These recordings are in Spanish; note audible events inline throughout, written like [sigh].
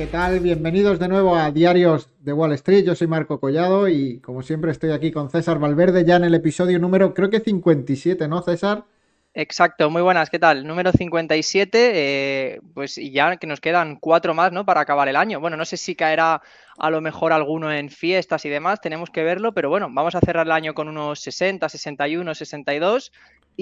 ¿qué tal? Bienvenidos de nuevo a Diarios de Wall Street. Yo soy Marco Collado y como siempre estoy aquí con César Valverde ya en el episodio número creo que 57, ¿no, César? Exacto, muy buenas, ¿qué tal? Número 57, eh, pues ya que nos quedan cuatro más, ¿no? Para acabar el año. Bueno, no sé si caerá a lo mejor alguno en fiestas y demás, tenemos que verlo, pero bueno, vamos a cerrar el año con unos 60, 61, 62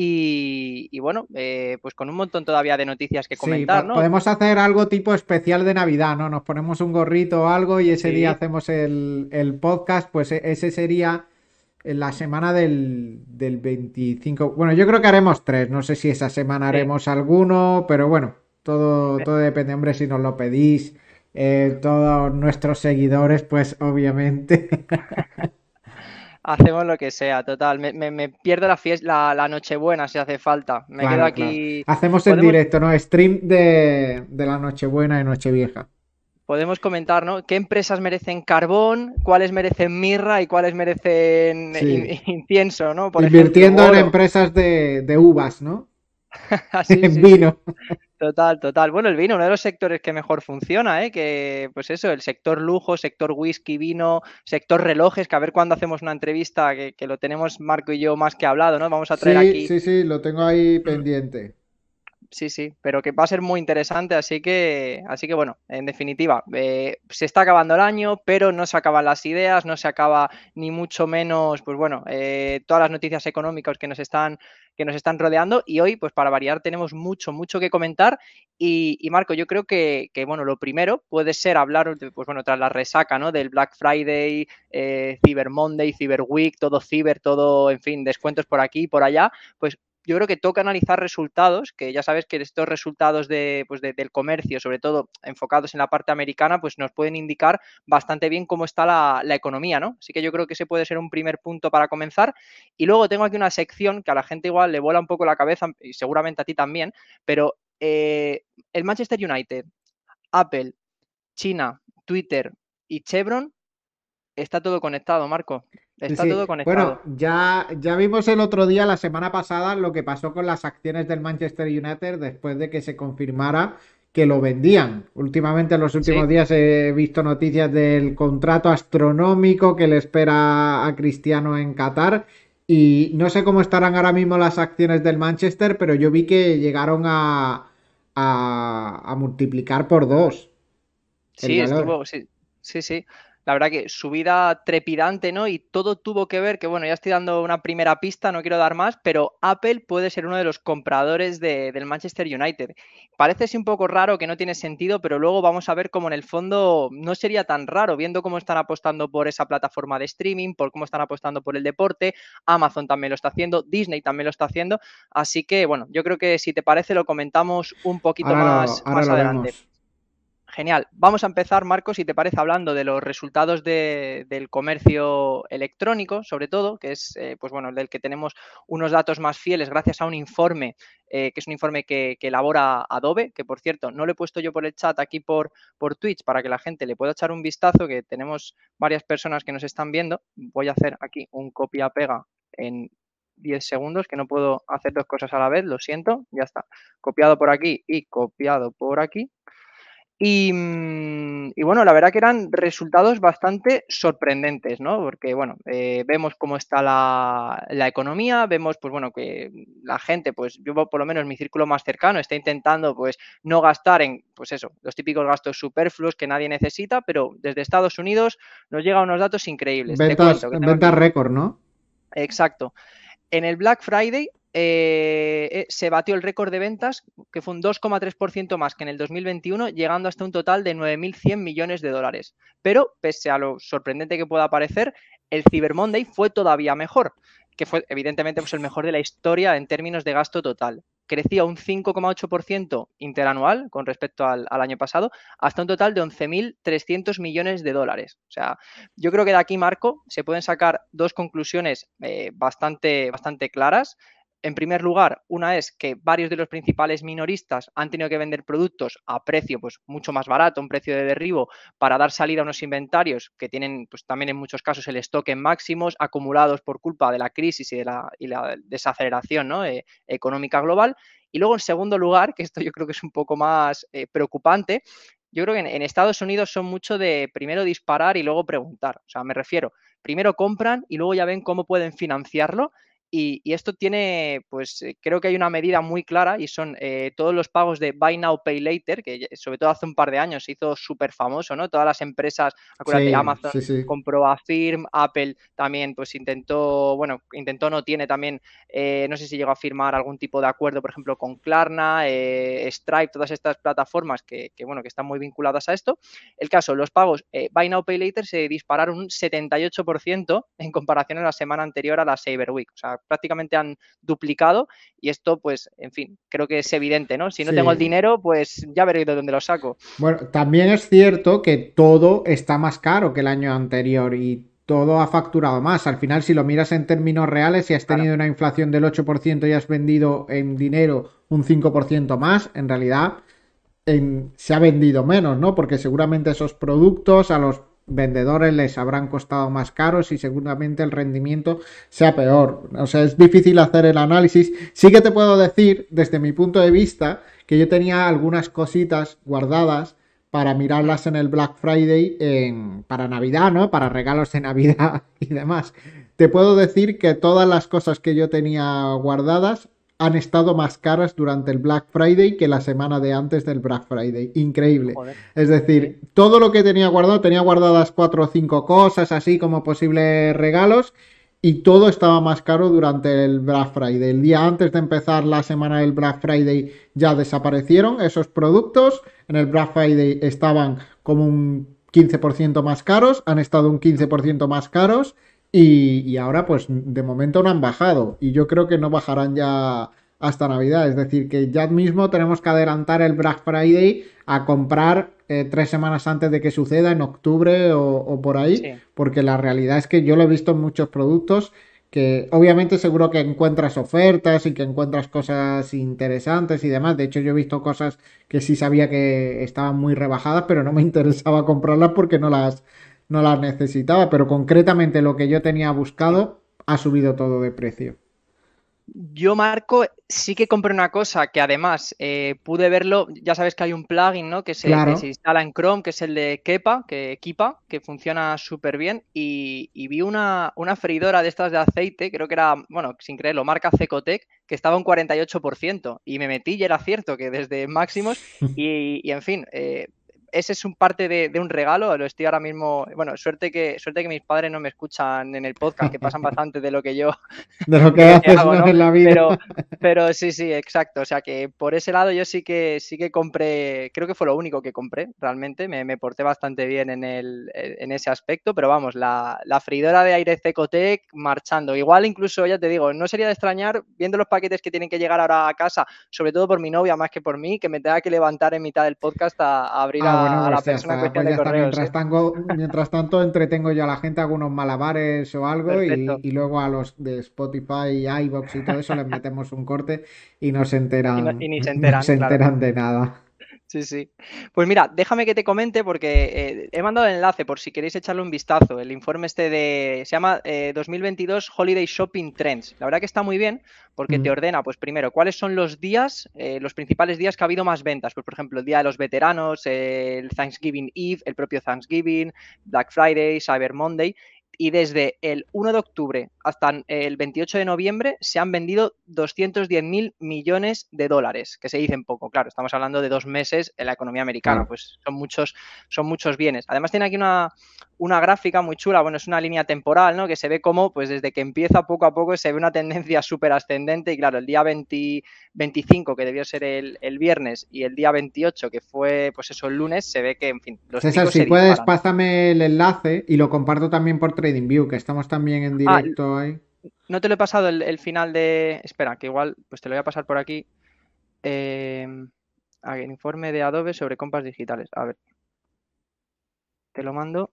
y, bueno, eh, pues con un montón todavía de noticias que comentar, ¿no? Podemos hacer algo tipo especial de Navidad, ¿no? Nos ponemos un gorrito o algo y ese día hacemos el, podcast, pues e, ese sería en la semana del, 25. Bueno, yo creo que haremos tres, no sé si esa semana haremos alguno, pero bueno, todo, todo depende, hombre, si nos lo pedís. Eh, todos nuestros seguidores, pues obviamente. [laughs] Hacemos lo que sea, total. Me, pierdo la fiesta, la, Nochebuena si hace falta. Me quedo aquí. Hacemos el directo, ¿no? Stream de, la Nochebuena y Nochevieja. Podemos comentar, ¿no? ¿Qué empresas merecen carbón? ¿Cuáles merecen mirra y cuáles merecen incienso, ¿no? Invirtiendo en empresas de, de uvas, ¿no? [laughs] en vino. Total, total. Bueno, el vino, uno de los sectores que mejor funciona, ¿eh? Que, pues eso, el sector lujo, sector whisky, vino, sector relojes, que a ver cuándo hacemos una entrevista, que, lo tenemos Marco y yo más que hablado, ¿no? Vamos a traer sí, aquí. Sí, sí, lo tengo ahí pendiente. Sí, sí, pero que va a ser muy interesante, así que, así que bueno, en definitiva, eh, se está acabando el año, pero no se acaban las ideas, no se acaba ni mucho menos, pues bueno, eh, todas las noticias económicas que nos están, que nos están rodeando y hoy, pues para variar, tenemos mucho, mucho que comentar y, Marco, yo creo que, que, bueno, lo primero puede ser hablar, pues bueno, tras la resaca, ¿no? Del Black Friday, eh, Cyber Monday, Cyber Week, todo ciber, todo, en fin, descuentos por aquí y por allá, pues yo creo que toca analizar resultados, que ya sabes que estos resultados de, pues del comercio, sobre todo enfocados en la parte americana, pues nos pueden indicar bastante bien cómo está la, economía, ¿no? Así que yo creo que ese puede ser un primer punto para comenzar. Y luego tengo aquí una sección que a la gente igual le vuela un poco la cabeza, y seguramente a ti también, pero eh, el Manchester United, Apple, China, Twitter y Chevron, está todo conectado, Marco. Está todo conectado. Bueno, ya, ya vimos el otro día, la semana pasada, lo que pasó con las acciones del Manchester United después de que se confirmara que lo vendían. Últimamente, en los últimos días, he visto noticias del contrato astronómico que le espera a Cristiano en Qatar. Y no sé cómo estarán ahora mismo las acciones del Manchester, pero yo vi que llegaron a, a, multiplicar por dos. Sí, estuvo, sí, sí, sí la verdad que su vida trepidante, ¿no? Y todo tuvo que ver, que bueno, ya estoy dando una primera pista, no quiero dar más, pero Apple puede ser uno de los compradores del Manchester United. Parece un poco raro, que no tiene sentido, pero luego vamos a ver cómo en el fondo no sería tan raro, viendo cómo están apostando por esa plataforma de streaming, por cómo están apostando por el deporte, Amazon también lo está haciendo, Disney también lo está haciendo, así que bueno, yo creo que si te parece lo comentamos un poquito más, más adelante. Genial. Vamos a empezar, Marcos, si te parece, hablando de los resultados del comercio electrónico, sobre todo, que es, eh, pues bueno, del que tenemos unos datos más fieles gracias a un informe, eh, que es un informe que, elabora Adobe, que por cierto, no lo he puesto yo por el chat aquí por, por Twitch para que la gente le pueda echar un vistazo, que tenemos varias personas que nos están viendo. Voy a hacer aquí un copia-pega en 10 segundos, que no puedo hacer dos cosas a la vez, lo siento, ya está. Copiado por aquí y copiado por aquí. Mm, y, bueno, la verdad que eran resultados bastante sorprendentes, ¿no? Porque, bueno, eh, vemos cómo está la, economía, vemos, pues bueno, que la gente, pues yo por lo menos mi círculo más cercano está intentando, pues, no gastar en, pues eso, los típicos gastos superfluos que nadie necesita, pero desde Estados Unidos nos llegan unos datos increíbles. Ventas, ventas récord, ¿no? Exacto. En el Black Friday eh, eh, se batió el récord de ventas, que fue un 2,3% más que en el 2021, llegando hasta un total de 9.100 millones de dólares. Pero, pese a lo sorprendente que pueda parecer, el Cyber Monday fue todavía mejor, que fue evidentemente pues, el mejor de la historia en términos de gasto total. Crecía un 5,8% interanual con respecto al, año pasado, hasta un total de 11.300 millones de dólares. O sea, yo creo que de aquí, Marco, se pueden sacar dos conclusiones eh, bastante, bastante claras. En primer lugar, una es que varios de los principales minoristas han tenido que vender productos a precio pues, mucho más barato, un precio de derribo, para dar salida a unos inventarios que tienen pues, también en muchos casos el stock en máximos, acumulados por culpa de la crisis y de la, desaceleración eh, económica global. Y luego, en segundo lugar, que esto yo creo que es un poco más eh, preocupante, yo creo que en, Estados Unidos son mucho de primero disparar y luego preguntar. O sea, me refiero, primero compran y luego ya ven cómo pueden financiarlo y, esto tiene, pues eh, creo que hay una medida muy clara y son eh, todos los pagos de Buy Now, Pay Later, que sobre todo hace un par de años se hizo súper famoso, ¿no? Todas las empresas, acuérdate, Amazon compró a Firm, Apple también, pues intentó, bueno, intentó, no tiene también, eh, no sé si llegó a firmar algún tipo de acuerdo, por ejemplo, con Klarna, Stripe, todas estas plataformas que, bueno, que están muy vinculadas a esto. El caso, los pagos Buy Now, Pay Later se dispararon un 78% en comparación a la semana anterior a la Cyber Week. O sea, prácticamente han duplicado y esto, pues, en fin, creo que es evidente, ¿no? Si no tengo el dinero, pues ya veré de dónde lo saco. Bueno, también es cierto que todo está más caro que el año anterior y todo ha facturado más. Al final, si lo miras en términos reales, si has tenido una inflación del 8% y has vendido en dinero un 5% más, en realidad se ha vendido menos, ¿no? Porque seguramente esos productos a los vendedores les habrán costado más caros y seguramente el rendimiento sea peor. O sea, es difícil hacer el análisis. Sí que te puedo decir, desde mi punto de vista, que yo tenía algunas cositas guardadas para mirarlas en el Black Friday en, para Navidad, ¿no? Para regalos de Navidad [laughs] y demás. Te puedo decir que todas las cosas que yo tenía guardadas han estado más caras durante el Black Friday que la semana de antes del Black Friday. Increíble. Es decir, todo lo que tenía guardado, tenía guardadas cuatro o cinco cosas así como posibles regalos y todo estaba más caro durante el Black Friday. El día antes de empezar la semana del Black Friday ya desaparecieron esos productos. En el Black Friday estaban como un 15% más caros, han estado un 15% más caros y, ahora, pues de momento no han bajado. Y yo creo que no bajarán ya hasta Navidad. Es decir, que ya mismo tenemos que adelantar el Black Friday a comprar eh, tres semanas antes de que suceda, en octubre o, por ahí. Porque la realidad es que yo lo he visto en muchos productos que obviamente seguro que encuentras ofertas y que encuentras cosas interesantes y demás. De hecho, yo he visto cosas que sí sabía que estaban muy rebajadas, pero no me [laughs] interesaba comprarlas porque no las, no las necesitaba, pero concretamente lo que yo tenía buscado ha subido todo de precio. Yo, Marco, sí que compré una cosa que además eh, pude verlo. Ya sabes que hay un plugin, ¿no? Que se, instala en Chrome, que es el de Kepa, que Kepa, que funciona súper bien. Y, vi una, una, freidora de estas de aceite, creo que era, bueno, sin creerlo, marca Cecotec, que estaba un 48%. Y me metí y era cierto que desde máximos. [laughs] Y, y en fin, eh, ese es un parte de, un regalo, lo estoy ahora mismo, bueno, suerte que, suerte que mis padres no me escuchan en el podcast, que pasan bastante de lo que yo... De lo que [laughs] haces en la vida. Pero, pero, sí, sí, exacto, o sea que por ese lado yo sí que, sí que compré, creo que fue lo único que compré, realmente, me, porté bastante bien en, el, en ese aspecto, pero vamos, la, la freidora de aire Cecotec marchando, igual incluso, ya te digo, no sería de extrañar, viendo los paquetes que tienen que llegar ahora a casa, sobre todo por mi novia más que por mí, que me tenga que levantar en mitad del podcast a, abrir a mientras, tanto, entretengo yo a la gente algunos malabares o algo y, luego a los de Spotify, iBox y todo eso les metemos un corte y no se enteran, y, ni se enteran, [laughs] se enteran de nada. Sí, sí. Pues mira, déjame que te comente porque eh, he mandado el enlace por si queréis echarle un vistazo. El informe este de. Se llama 2022 eh, Holiday Shopping Trends. La verdad que está muy bien porque te mm. ordena, pues primero, cuáles son los días, eh, los principales días que ha habido más ventas. Pues por ejemplo, el Día de los Veteranos, el Thanksgiving Eve, el propio Thanksgiving, Black Friday, Cyber Monday y desde el 1 de octubre hasta el 28 de noviembre se han vendido 210 mil millones de dólares, que se dicen poco, claro, estamos hablando de dos meses en la economía americana, pues son muchos, son muchos bienes. Además tiene aquí una, una gráfica muy chula, bueno, es una línea temporal, ¿no? Que se ve como, pues desde que empieza poco a poco se ve una tendencia súper ascendente y claro, el día 25, que debió ser el, viernes, y el día 28, que fue, pues eso, el lunes, se ve que, en fin, los César, si puedes, pásame el enlace y lo comparto también por TradingView, que estamos también en ah, directo ahí. No te lo he pasado el, final de. Espera, que igual, pues te lo voy a pasar por aquí. Eh, informe de Adobe sobre compras digitales. A ver. Te lo mando.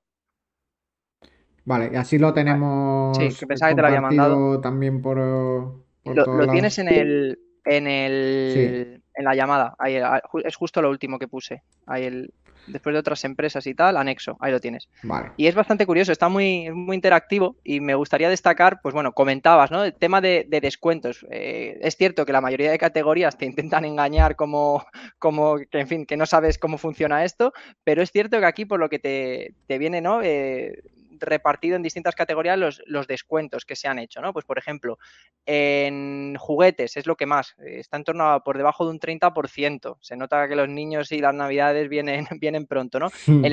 Vale, y así lo tenemos. Sí, que pensaba que te lo había mandado. También por. lo, tienes en el. En el. en la llamada. Ahí, es justo lo último que puse. Ahí el, después de otras empresas y tal, anexo, ahí lo tienes. Y es bastante curioso, está muy, muy interactivo y me gustaría destacar, pues bueno, comentabas, ¿no? El tema de, descuentos. Eh, es cierto que la mayoría de categorías te intentan engañar como, como que, en fin, que no sabes cómo funciona esto, pero es cierto que aquí por lo que te, te viene, ¿no? Eh, repartido en distintas categorías los, los, descuentos que se han hecho, ¿no? Pues por ejemplo, en juguetes es lo que más, eh, está en torno a por debajo de un 30%. Se nota que los niños y las navidades vienen, [laughs] vienen pronto, ¿no? Hmm.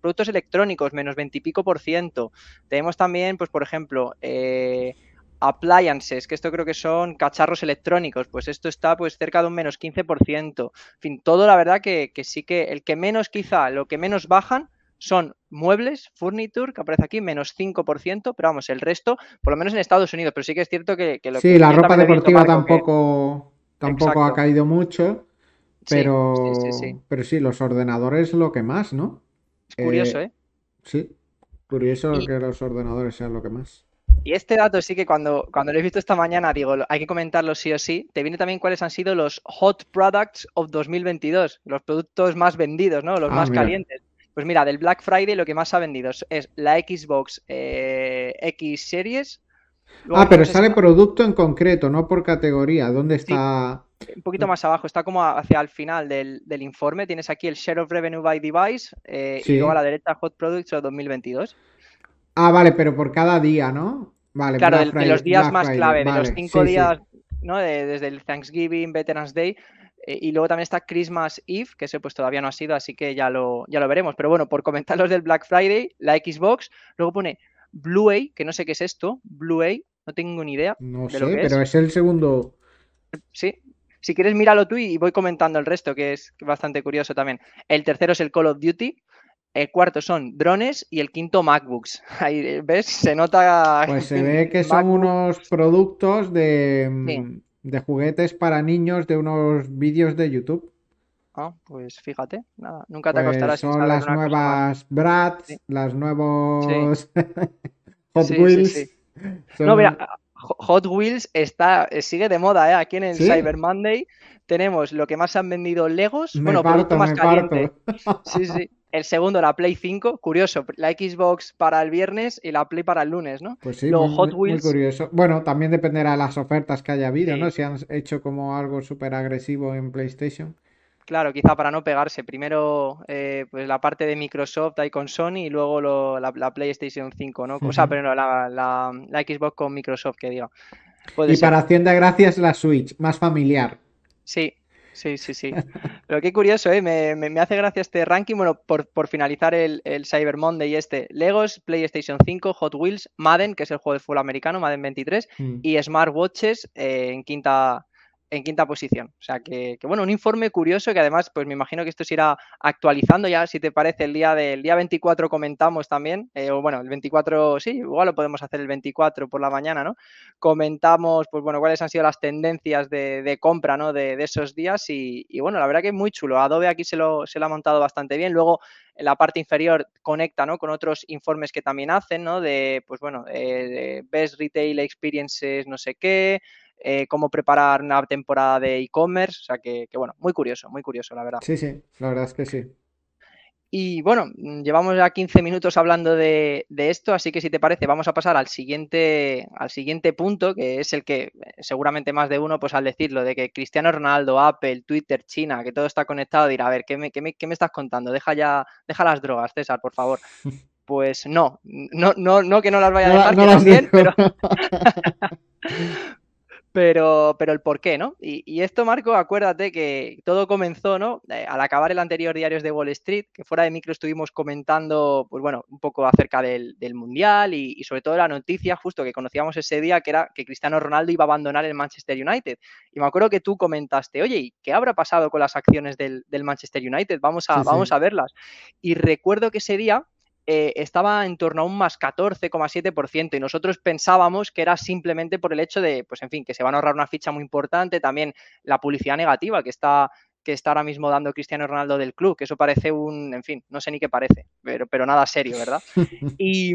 productos electrónicos, menos 20 y pico por ciento. Tenemos también, pues por ejemplo, eh, appliances, que esto creo que son cacharros electrónicos, pues esto está pues cerca de un menos 15%. En fin, todo la verdad que, que sí que el que menos quizá, lo que menos bajan son muebles, furniture, que aparece aquí, menos 5%, pero vamos, el resto, por lo menos en Estados Unidos, pero sí que es cierto que... lo sí, la ropa deportiva tampoco, tampoco ha caído mucho, pero sí, pero sí, los ordenadores lo que más, ¿no? Es curioso, ¿eh? ¿eh? Sí, curioso que los ordenadores sean lo que más. Y este dato sí que cuando, cuando lo he visto esta mañana, digo, hay que comentarlo sí o sí. Te viene también cuáles han sido los Hot Products of 2022, los productos más vendidos, ¿no? Los ah, más calientes. Pues mira, del Black Friday lo que más ha vendido es la Xbox eh, X Series. ah, pero sale producto en concreto, no por categoría. ¿Dónde está? un poquito más abajo, está como hacia el final del, informe. Tienes aquí el Share of Revenue by Device eh, y luego a la derecha Hot Products 2022. Ah, vale, pero por cada día, ¿no? Vale, claro, de, los días más clave, de los cinco días, ¿no? desde el Thanksgiving, Veterans Day, y luego también está Christmas Eve, que ese pues todavía no ha sido, así que ya lo, ya lo veremos. Pero bueno, por comentar los del Black Friday, la Xbox, luego pone Blue-A, que no sé qué es esto, Blue-A, no tengo ni idea. No sé, pero es. el segundo. Sí, si quieres míralo tú y voy comentando el resto, que es bastante curioso también. El tercero es el Call of Duty, el cuarto son drones y el quinto MacBooks. [laughs] Ahí ves, se nota. Pues se [laughs] ve que son unos productos de. Mm, de juguetes para niños de unos vídeos de YouTube. Ah, pues fíjate, nada, nunca te pues acostarás. Son las nuevas Bratz, las nuevos [laughs] Hot Wheels. No, mira, Hot Wheels está, sigue de moda, ¿eh? Aquí en el Cyber Monday tenemos lo que más han vendido Legos, bueno, producto más caliente. Sí, sí. [laughs] El segundo, la Play 5, curioso, la Xbox para el viernes y la Play para el lunes, ¿no? Pues sí, muy, curioso. Bueno, también dependerá de las ofertas que haya habido, ¿no? Si han hecho como algo súper agresivo en PlayStation. Claro, quizá para no pegarse. Primero, eh, pues la parte de Microsoft ahí con Sony y luego la, PlayStation 5, ¿no? O sea, pero la, la, Xbox con Microsoft, que diga. y para Hacienda Gracias la Switch, más familiar. Sí, Sí, sí, sí. Pero qué curioso, ¿eh? Me, hace gracia este ranking. Bueno, por, finalizar el, Cyber Monday y este, Legos, PlayStation 5, Hot Wheels, Madden, que es el juego de fútbol americano, Madden 23, mm. y Smartwatches eh, en quinta en quinta posición. O sea que, bueno, un informe curioso que además, pues me imagino que esto se irá actualizando ya, si te parece, el día del día 24 comentamos también, eh, o bueno, el 24, sí, igual lo podemos hacer el 24 por la mañana, ¿no? Comentamos, pues bueno, cuáles han sido las tendencias de, compra, ¿no? De, esos días y, bueno, la verdad que es muy chulo. Adobe aquí se lo, se lo ha montado bastante bien. Luego, en la parte inferior conecta ¿no? con otros informes que también hacen, ¿no? De, pues bueno, de Best Retail Experiences, no sé qué, eh, cómo preparar una temporada de e-commerce. O sea que, bueno, muy curioso, muy curioso, la verdad. Sí, sí, la verdad es que sí. Y bueno, llevamos ya 15 minutos hablando de, esto, así que si te parece, vamos a pasar al siguiente, al siguiente punto, que es el que seguramente más de uno, pues al decirlo, de que Cristiano Ronaldo, Apple, Twitter, China, que todo está conectado, dirá, a ver, ¿qué me, qué me, qué me estás contando? Deja ya, deja las drogas, César, por favor. [laughs] Pues no, no, no, no que no las vaya a dejar, que también, pero... [laughs] pero, pero el por qué, ¿no? Y, esto, Marco, acuérdate que todo comenzó, ¿no? Eh, al acabar el anterior Diarios de Wall Street, que fuera de micro estuvimos comentando, pues bueno, un poco acerca del, Mundial y, sobre todo la noticia justo que conocíamos ese día, que era que Cristiano Ronaldo iba a abandonar el Manchester United. Y me acuerdo que tú comentaste, oye, ¿y qué habrá pasado con las acciones del, Manchester United? Vamos a, vamos a verlas. Y recuerdo que ese día eh, estaba en torno a un más 14,7% y nosotros pensábamos que era simplemente por el hecho de, pues en fin, que se van a ahorrar una ficha muy importante, también la publicidad negativa que está que está ahora mismo dando Cristiano Ronaldo del club, que eso parece un, en fin, no sé ni qué parece, pero, pero nada serio, ¿verdad? [laughs] Y,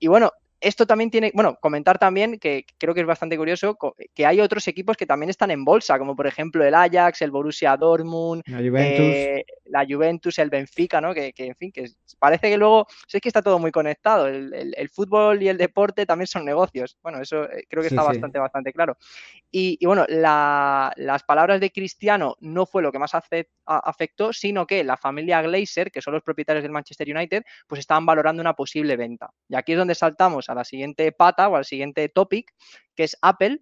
y bueno, esto también tiene, bueno, comentar también que creo que es bastante curioso que hay otros equipos que también están en bolsa, como por ejemplo el Ajax, el Borussia Dortmund, la Juventus, eh, la Juventus el Benfica, ¿no? Que, en fin, que parece que luego, es que está todo muy conectado, el, fútbol y el deporte también son negocios. Bueno, eso eh, creo que está bastante, bastante claro. Y, bueno, las palabras de Cristiano no fue lo que más afectó, sino que la familia Glazer, que son los propietarios del Manchester United, pues estaban valorando una posible venta. Y aquí es donde saltamos a la siguiente pata o al siguiente topic, que es Apple,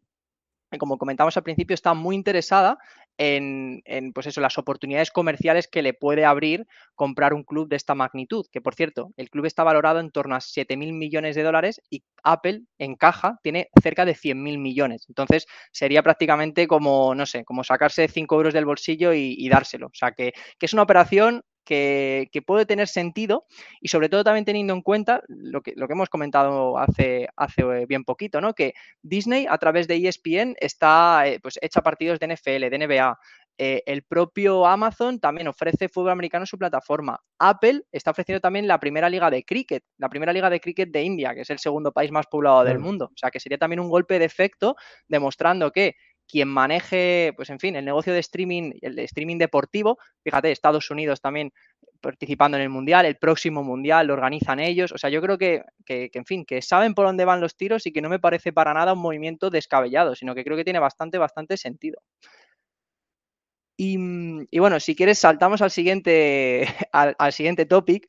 que como comentamos al principio, está muy interesada en, pues eso, las oportunidades comerciales que le puede abrir comprar un club de esta magnitud. Que por cierto, el club está valorado en torno a 7 mil millones de dólares y Apple en caja tiene cerca de 100 mil millones. Entonces sería prácticamente como, no sé, como sacarse 5 euros del bolsillo y, dárselo. O sea que, que es una operación que, puede tener sentido y sobre todo también teniendo en cuenta lo que, lo que hemos comentado hace, hace eh, bien poquito, ¿no? Que Disney a través de ESPN está eh, pues echa partidos de NFL, de NBA. Eh, el propio Amazon también ofrece fútbol americano en su plataforma. Apple está ofreciendo también la primera liga de cricket, la primera liga de cricket de India, que es el segundo país más poblado del mundo. O sea que sería también un golpe de efecto demostrando que quien maneje, pues en fin, el negocio de streaming, el streaming deportivo, fíjate, Estados Unidos también participando en el Mundial, el próximo Mundial lo organizan ellos, o sea, yo creo que, que, en fin, que saben por dónde van los tiros y que no me parece para nada un movimiento descabellado, sino que creo que tiene bastante, bastante sentido. Y, y bueno, si quieres, saltamos al siguiente, [laughs] al, al siguiente topic,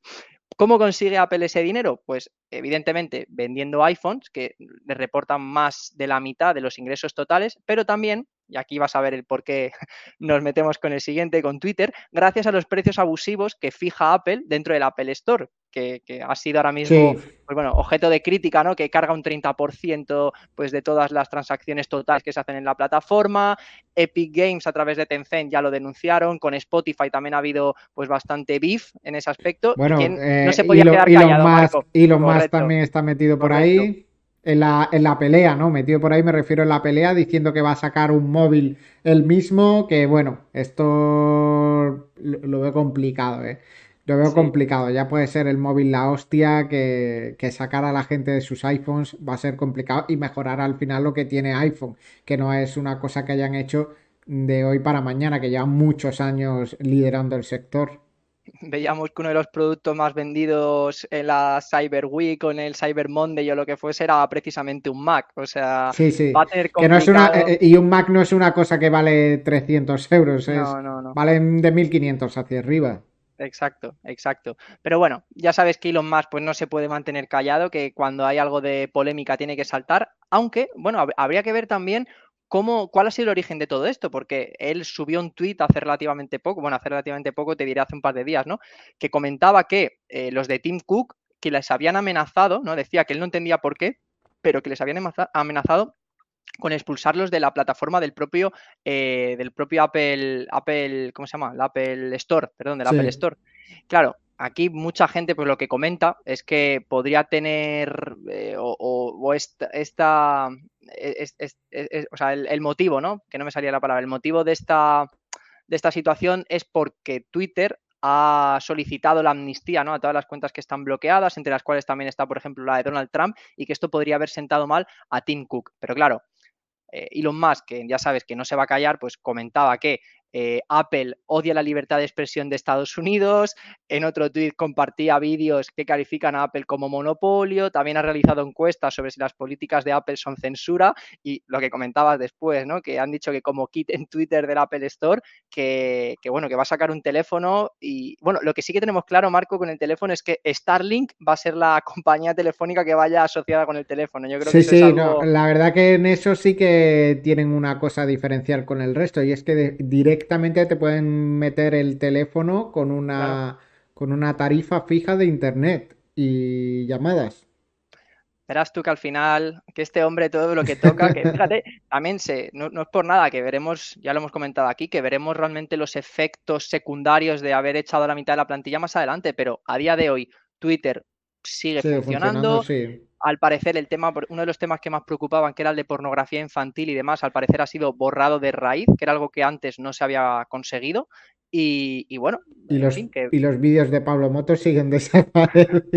¿Cómo consigue Apple ese dinero? Pues evidentemente vendiendo iPhones que le reportan más de la mitad de los ingresos totales, pero también, y aquí vas a ver el por qué [laughs] nos metemos con el siguiente, con Twitter, gracias a los precios abusivos que fija Apple dentro del Apple Store, que, ha sido ahora mismo pues bueno, objeto de crítica, ¿no? Que carga un 30% pues, de todas las transacciones totales que se hacen en la plataforma. Epic Games a través de Tencent ya lo denunciaron. Con Spotify también ha habido pues bastante beef en ese aspecto. Bueno, no se podía quedar callado, y lo más también está metido por ahí. En la, en la, pelea, ¿no? Metido por ahí me refiero en la pelea diciendo que va a sacar un móvil el mismo, que bueno, esto lo veo complicado, ¿eh? Lo veo complicado, ya puede ser el móvil la hostia, que, sacar a la gente de sus iPhones va a ser complicado y mejorar al final lo que tiene iPhone, que no es una cosa que hayan hecho de hoy para mañana, que llevan muchos años liderando el sector. Veíamos que uno de los productos más vendidos en la Cyber Week o en el Cyber Monday o lo que fuese era precisamente un Mac. O sea, va a tener que no es una, eh, Y un Mac no es una cosa que vale 300 euros, es, no, no, no. valen de 1500 hacia arriba. Exacto, exacto. Pero bueno, ya sabes que Elon Musk pues no se puede mantener callado, que cuando hay algo de polémica tiene que saltar, aunque, bueno, habría que ver también cómo, cuál ha sido el origen de todo esto, porque él subió un tuit hace relativamente poco, bueno, hace relativamente poco, te diré hace un par de días, ¿no? Que comentaba que eh, los de Tim Cook, que les habían amenazado, ¿no? Decía que él no entendía por qué, pero que les habían amenazado con expulsarlos de la plataforma del propio, eh, del propio Apple, Apple, ¿cómo se llama? El Apple Store, perdón, del Apple Store. Claro, aquí mucha gente, pues lo que comenta es que podría tener eh, o, esta, o sea, el, motivo, ¿no? Que no me salía la palabra. El motivo de esta, de esta situación es porque Twitter ha solicitado la amnistía ¿no? a todas las cuentas que están bloqueadas, entre las cuales también está, por ejemplo, la de Donald Trump, y que esto podría haber sentado mal a Tim Cook. Pero claro, eh, Elon Musk, que ya sabes que no se va a callar, pues comentaba que eh, Apple odia la libertad de expresión de Estados Unidos, en otro tweet compartía vídeos que califican a Apple como monopolio, también ha realizado encuestas sobre si las políticas de Apple son censura y lo que comentabas después, ¿no? que han dicho que como kit en Twitter del Apple Store, que, bueno, que va a sacar un teléfono y bueno, lo que sí que tenemos claro, Marco, con el teléfono es que Starlink va a ser la [laughs] compañía telefónica que vaya asociada con el teléfono. Yo creo sí, que sí, la verdad que en eso sí que tienen una cosa diferencial con el resto y es que directamente directamente te pueden meter el teléfono con una, con una tarifa fija de internet y llamadas. Verás tú que al final, que este hombre todo lo que toca, que [laughs] fíjate, también se, no, es por nada que veremos, ya lo hemos comentado aquí, que veremos realmente los efectos secundarios de haber echado la mitad de la plantilla más adelante, pero a día de hoy Twitter sigue funcionando. Al parecer, el tema, uno de los temas que más preocupaban, que era el de pornografía infantil y demás, al parecer ha sido borrado de raíz, que era algo que antes no se había conseguido. Y, bueno, y los, y los vídeos de Pablo Motos siguen [laughs] desapareciendo.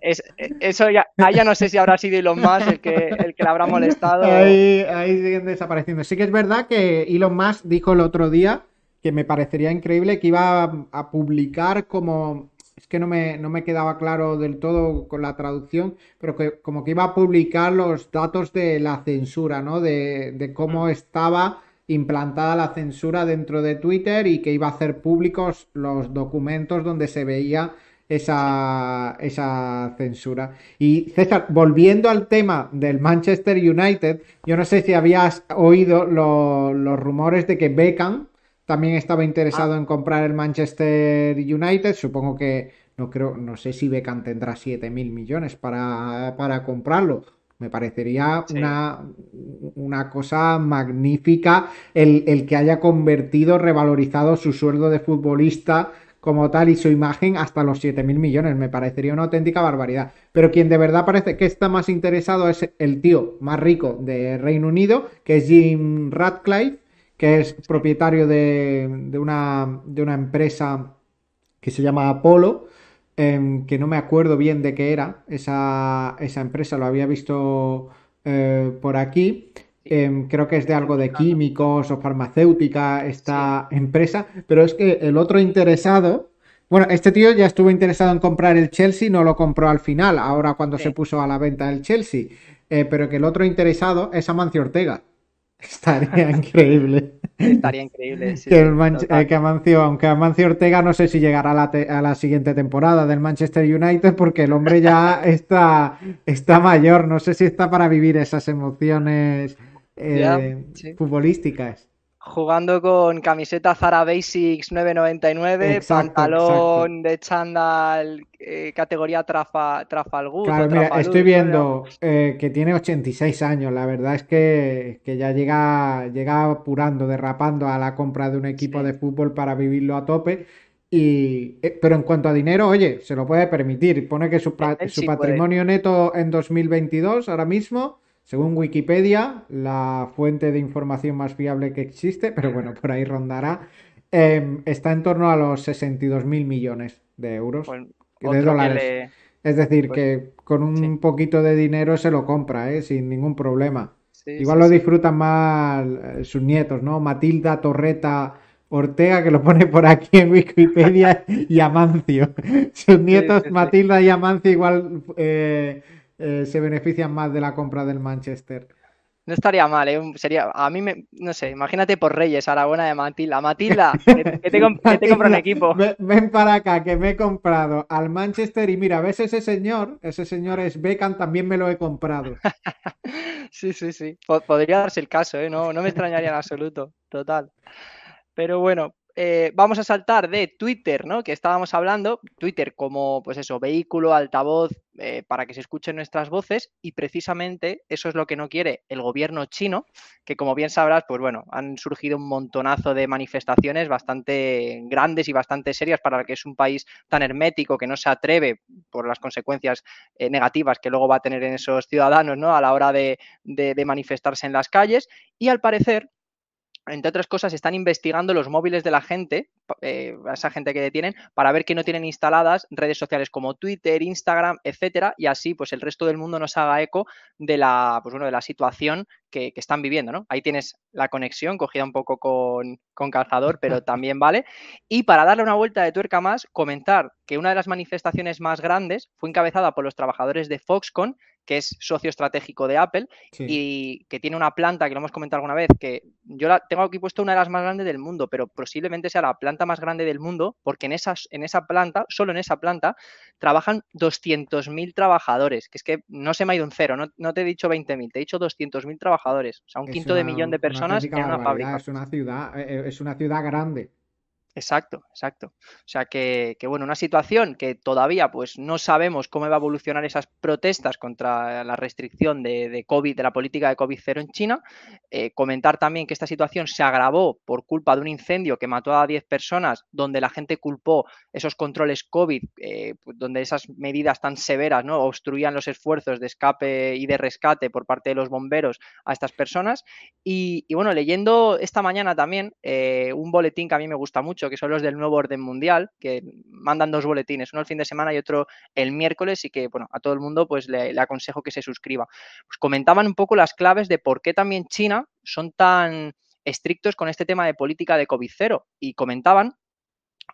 eso ya, ya no sé si habrá sido Elon Musk el que, el que le habrá molestado. Ahí, ahí siguen desapareciendo. Sí que es verdad que Elon Musk dijo el otro día que me parecería increíble que iba a, publicar como es que no me, no me, quedaba claro del todo con la traducción, pero que como que iba a publicar los datos de la censura, ¿no? De, de cómo mm. estaba implantada la censura dentro de Twitter y que iba a hacer públicos los documentos donde se veía esa, esa censura. Y César, volviendo al tema del Manchester United, yo no sé si habías oído los rumores de que Beckham también estaba interesado ah. en comprar el Manchester United. Supongo que no creo, no sé si Beckham tendrá 7 mil millones para, para comprarlo me parecería una, una, cosa magnífica el, que haya convertido, revalorizado su sueldo de futbolista como tal y su imagen hasta los 7.000 millones. Me parecería una auténtica barbaridad. Pero quien de verdad parece que está más interesado es el tío más rico de Reino Unido, que es Jim Radcliffe, que es propietario de, de, una, de una empresa que se llama Apollo Em, que no me acuerdo bien de qué era. Esa, empresa, lo había visto eh, por aquí. Em, creo que es de algo de químicos o farmacéutica esta empresa, pero es que el otro interesado, bueno, este tío ya estuvo interesado en comprar el Chelsea, no lo compró al final, ahora cuando se puso a la venta el Chelsea, eh, pero que el otro interesado es Amancio Ortega. Estaría [laughs] increíble. Estaría increíble. que, que Amancio, aunque Amancio Ortega no sé si llegará a la, siguiente temporada del Manchester United porque el hombre ya [laughs] está, está mayor. No sé si está para vivir esas emociones eh, futbolísticas jugando con camiseta Zara Basics 999, pantalón de chándal eh, categoría Trafa. Claro, mira, estoy viendo eh, que tiene 86 años. La verdad es que, ya llega, llega apurando, derrapando a la compra de un equipo de fútbol para vivirlo a tope. Y, eh, pero en cuanto a dinero, oye, se lo puede permitir. Pone que su, su patrimonio neto en 2022 ahora mismo según Wikipedia, la fuente de información más fiable que existe, pero bueno, por ahí rondará, em, está en torno a los 62 mil millones de euros, pues, de dólares. Es decir, pues, que con un poquito de dinero se lo compra, ¿eh? sin ningún problema. Igual lo disfrutan más eh, sus nietos, ¿no? Matilda Torreta Ortega, que lo pone por aquí en Wikipedia, [laughs] y Amancio. Sus nietos, Matilda y Amancio, igual eh, eh, se benefician más de la compra del Manchester. No estaría mal, ¿eh? Sería, a mí me, no sé, imagínate por Reyes, a la buena de Matilda. Matilda, [laughs] que, te, compro un equipo. Ven, para acá, que me he comprado al Manchester y mira, ¿ves ese señor? Ese señor es Beckham, también me lo he comprado. [laughs] sí, sí, sí. Podría darse el caso, ¿eh? No, no me extrañaría en absoluto, total. Pero bueno, eh, vamos a saltar de Twitter, ¿no? Que estábamos hablando, Twitter como, pues eso, vehículo, altavoz, eh, para que se escuchen nuestras voces, y precisamente eso es lo que no quiere el gobierno chino, que como bien sabrás, pues bueno, han surgido un montonazo de manifestaciones bastante grandes y bastante serias para que es un país tan hermético que no se atreve por las consecuencias eh, negativas que luego va a tener en esos ciudadanos, ¿no? A la hora de manifestarse en las calles, y al parecer entre otras cosas, están investigando los móviles de la gente, eh, esa gente que detienen, para ver que no tienen instaladas redes sociales como Twitter, Instagram, etcétera, y así pues el resto del mundo nos haga eco de la, pues, bueno, de la situación que, están viviendo, ¿no? Ahí tienes la conexión, cogida un poco con, con calzador, pero [laughs] también vale. Y para darle una vuelta de tuerca más, comentar que una de las manifestaciones más grandes fue encabezada por los trabajadores de Foxconn, que es socio estratégico de Apple y que tiene una planta, que lo hemos comentado alguna vez, que yo la tengo aquí puesto una de las más grandes del mundo, pero posiblemente sea la planta más grande del mundo, porque en, esas, en esa planta, solo en esa planta, trabajan 200.000 trabajadores, que es que no se me ha ido un cero, no, te he dicho 20.000, te he dicho 200.000 trabajadores, o sea, un quinto de millón de personas en una fábrica. Es una ciudad, eh, eh, es una ciudad grande. Exacto, exacto. O sea que, bueno, una situación que todavía pues no sabemos cómo va a evolucionar esas protestas contra la restricción de, COVID, de la política de COVID cero en China. Eh, comentar también que esta situación se agravó por culpa de un incendio que mató a 10 personas, donde la gente culpó esos controles COVID, eh, pues, donde esas medidas tan severas ¿no? obstruían los esfuerzos de escape y de rescate por parte de los bomberos a estas personas. Y, bueno, leyendo esta mañana también eh, un boletín que a mí me gusta mucho, que son los del nuevo orden mundial, que mandan dos boletines, uno el fin de semana y otro el miércoles, y que, bueno, a todo el mundo pues le, aconsejo que se suscriba. Pues comentaban un poco las claves de por qué también China son tan estrictos con este tema de política de COVID-0 y comentaban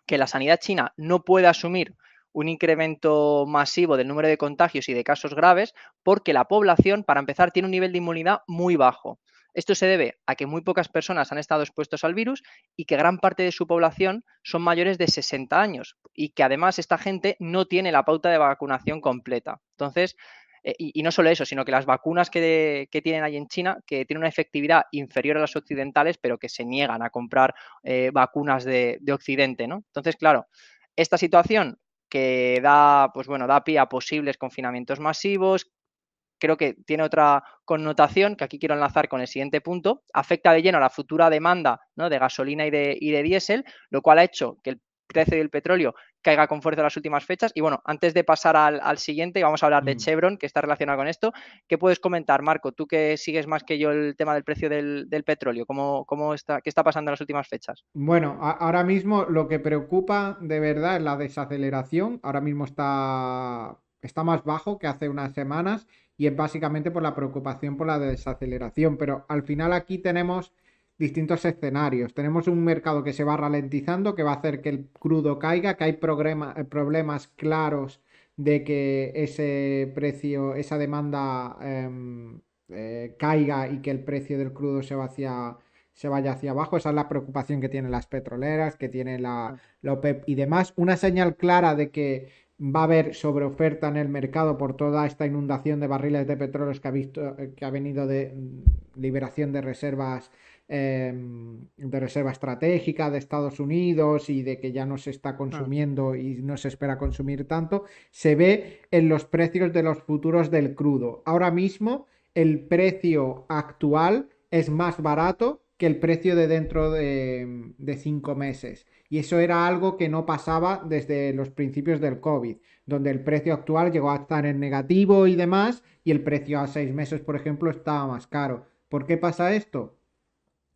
que la sanidad china no puede asumir un incremento masivo del número de contagios y de casos graves porque la población, para empezar, tiene un nivel de inmunidad muy bajo. Esto se debe a que muy pocas personas han estado expuestos al virus y que gran parte de su población son mayores de 60 años y que además esta gente no tiene la pauta de vacunación completa. Entonces, eh, y, no solo eso, sino que las vacunas que, tienen ahí en China, que tienen una efectividad inferior a las occidentales, pero que se niegan a comprar eh, vacunas de, de Occidente, ¿no? Entonces, claro, esta situación que da, pues bueno, da pie a posibles confinamientos masivos, creo que tiene otra connotación que aquí quiero enlazar con el siguiente punto. Afecta de lleno a la futura demanda ¿no? de gasolina y de, y de diésel, lo cual ha hecho que el precio del petróleo caiga con fuerza en las últimas fechas. Y bueno, antes de pasar al, siguiente, vamos a hablar de mm. Chevron, que está relacionado con esto. ¿Qué puedes comentar, Marco? Tú que sigues más que yo el tema del precio del, petróleo, ¿cómo, ¿cómo, está, ¿qué está pasando en las últimas fechas? Bueno, ahora mismo lo que preocupa de verdad es la desaceleración. Ahora mismo está, está más bajo que hace unas semanas y es básicamente por la preocupación por la desaceleración. Pero al final aquí tenemos distintos escenarios. Tenemos un mercado que se va ralentizando, que va a hacer que el crudo caiga, que hay eh, problemas claros de que ese precio, esa demanda em, eh, caiga y que el precio del crudo se, se vaya hacia abajo. Esa es la preocupación que tienen las petroleras, que tiene la, la OPEP y demás. Una señal clara de que va a haber sobreoferta en el mercado por toda esta inundación de barriles de petróleo que ha, visto, eh, que ha venido de mm, liberación de reservas em, de reserva estratégica de Estados Unidos y de que ya no se está consumiendo y no se espera consumir tanto, se ve en los precios de los futuros del crudo. Ahora mismo el precio actual es más barato que el precio de dentro de, de cinco meses. Y eso era algo que no pasaba desde los principios del COVID, donde el precio actual llegó a estar en negativo y demás, y el precio a seis meses, por ejemplo, estaba más caro. ¿Por qué pasa esto?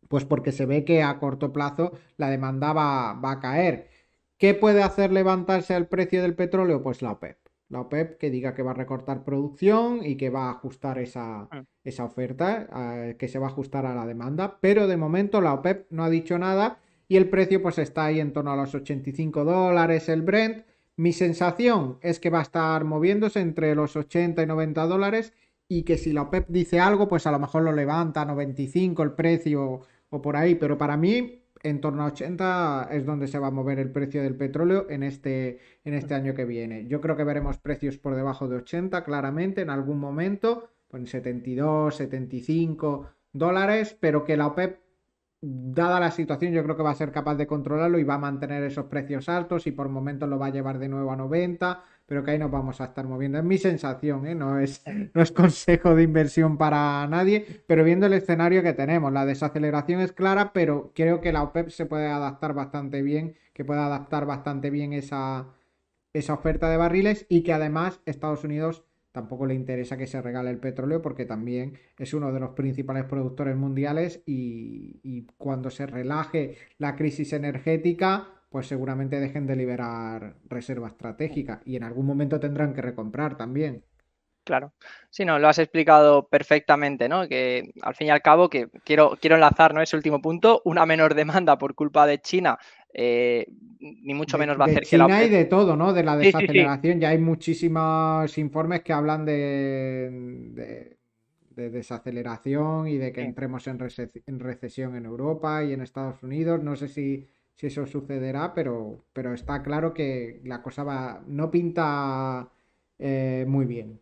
Pues porque se ve que a corto plazo la demanda va, a caer. ¿Qué puede hacer levantarse el precio del petróleo? Pues la OPEP. La OPEP que diga que va a recortar producción y que va a ajustar esa, ah. esa oferta, eh, que se va a ajustar a la demanda. Pero de momento la OPEP no ha dicho nada el precio pues está ahí en torno a los 85 dólares el Brent. Mi sensación es que va a estar moviéndose entre los 80 y 90 dólares y que si la OPEP dice algo pues a lo mejor lo levanta a 95 el precio o por ahí, pero para mí en torno a 80 es donde se va a mover el precio del petróleo en este, en este año que viene. Yo creo que veremos precios por debajo de 80 claramente en algún momento, con 72, 75 dólares, pero que la OPEP dada la situación, yo creo que va a ser capaz de controlarlo y va a mantener esos precios altos y por momentos lo va a llevar de nuevo a 90, pero que ahí nos vamos a estar moviendo. Es mi sensación, ¿eh? no, es, [laughs] no es consejo de inversión para nadie, pero viendo el escenario que tenemos, la desaceleración es clara, pero creo que la OPEP se puede adaptar bastante bien, que puede adaptar bastante bien esa, esa oferta de barriles y que además Estados Unidos tampoco le interesa que se regale el petróleo porque también es uno de los principales productores mundiales y, cuando se relaje la crisis energética, pues seguramente dejen de liberar reserva estratégica y en algún momento tendrán que recomprar también. Claro, sí, no, lo has explicado perfectamente, ¿no? Que al fin y al cabo, que quiero, quiero enlazar, ¿no? Ese último punto, una menor demanda por culpa de China, eh, ni mucho menos va a hacer que la hay de todo, ¿no? De la desaceleración, ya hay muchísimos informes que hablan de, de, desaceleración y de que entremos en, recesión en Europa y en Estados Unidos. No sé si, si eso sucederá, pero, pero está claro que la cosa va, no pinta eh, muy bien.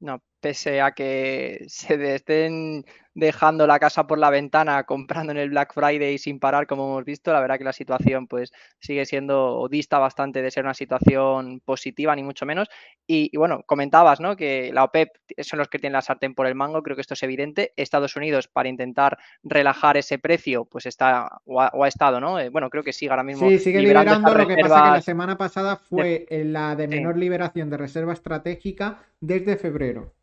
No, pese a que se estén dejando la casa por la ventana, comprando en el Black Friday sin parar, como hemos visto, la verdad que la situación pues sigue siendo o dista bastante de ser una situación positiva, ni mucho menos. Y, bueno, comentabas, ¿no? Que la OPEP son los que tienen la sartén por el mango, creo que esto es evidente. Estados Unidos, para intentar relajar ese precio, pues está o ha, estado, ¿no? Eh, bueno, creo que sigue ahora mismo. Sí, sigue liberando, lo que pasa que la semana pasada fue la de menor liberación de reserva estratégica desde febrero.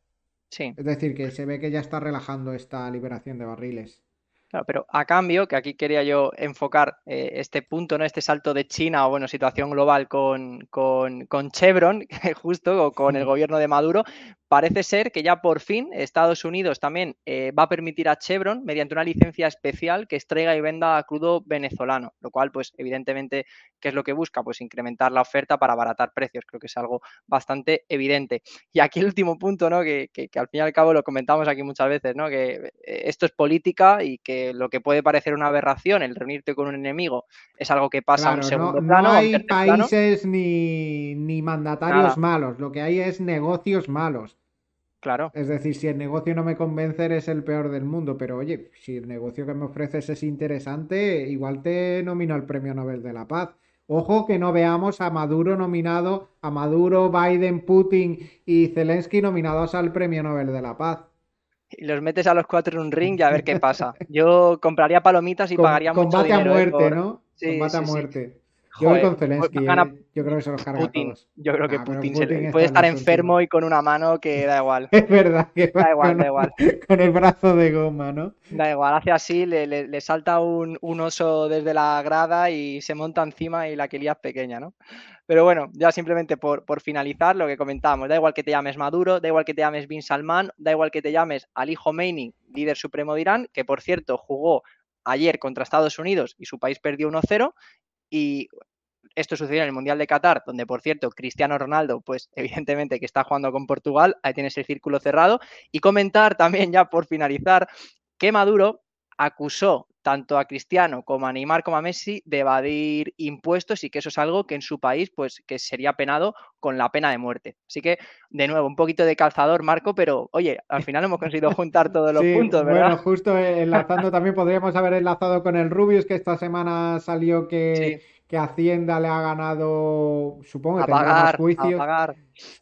Es decir, que se ve que ya está relajando esta liberación de barriles. Claro, pero a cambio, que aquí quería yo enfocar eh, este punto, ¿no? Este salto de China o bueno, situación global con, con, con Chevron, [laughs] justo, o con el gobierno de Maduro, Parece ser que ya por fin Estados Unidos también eh, va a permitir a Chevron, mediante una licencia especial, que extraiga y venda crudo venezolano, lo cual, pues, evidentemente, ¿qué es lo que busca? Pues incrementar la oferta para abaratar precios. Creo que es algo bastante evidente. Y aquí el último punto, ¿no? Que, al fin y al cabo lo comentamos aquí muchas veces, ¿no? Que eh, esto es política y que lo que puede parecer una aberración, el reunirte con un enemigo, es algo que pasa a un segundo plano. No hay países ni, ni, mandatarios malos, lo que hay es negocios malos. Claro. Es decir, si el negocio no me convence, eres el peor del mundo. Pero oye, si el negocio que me ofreces es interesante, igual te nomino al Premio Nobel de la Paz. Ojo que no veamos a Maduro nominado, a Maduro, Biden, Putin y Zelensky nominados al Premio Nobel de la Paz. Y los metes a los cuatro en un ring y a ver qué pasa. [laughs] Yo compraría palomitas y pagaría mucho dinero. Combate a ¿eh? muerte, ¿no? combate a muerte. Yo voy con Zelensky. ¿eh? Yo creo que se los carga Putin. Todos. Yo creo que ah, Putin, puede estar enfermo y con una mano que da igual. [laughs] Es verdad que da igual, da igual. [laughs] Con el brazo de goma, ¿no? Da igual, hace así, le, le, salta un, un, oso desde la grada y se monta encima y la que es pequeña, ¿no? Pero bueno, ya simplemente por, por finalizar lo que comentábamos, da igual que te llames Maduro, da igual que te llames Bin Salman, da igual que te llames Ali Khomeini, líder supremo de Irán, que por cierto jugó ayer contra Estados Unidos y su país perdió 1-0 y esto sucedió en el Mundial de Qatar, donde por cierto Cristiano Ronaldo, pues evidentemente que está jugando con Portugal, ahí tienes el círculo cerrado. Y comentar también ya por finalizar que Maduro acusó tanto a Cristiano como a Neymar como a Messi de evadir impuestos y que eso es algo que en su país pues que sería penado con la pena de muerte. Así que de nuevo un poquito de calzador Marco, pero oye, al final hemos conseguido [laughs] juntar todos los puntos, ¿verdad? Bueno, justo enlazando [laughs] también podríamos haber enlazado con el Rubius que esta semana salió que que Hacienda le ha ganado, supongo que tendrá más juicios,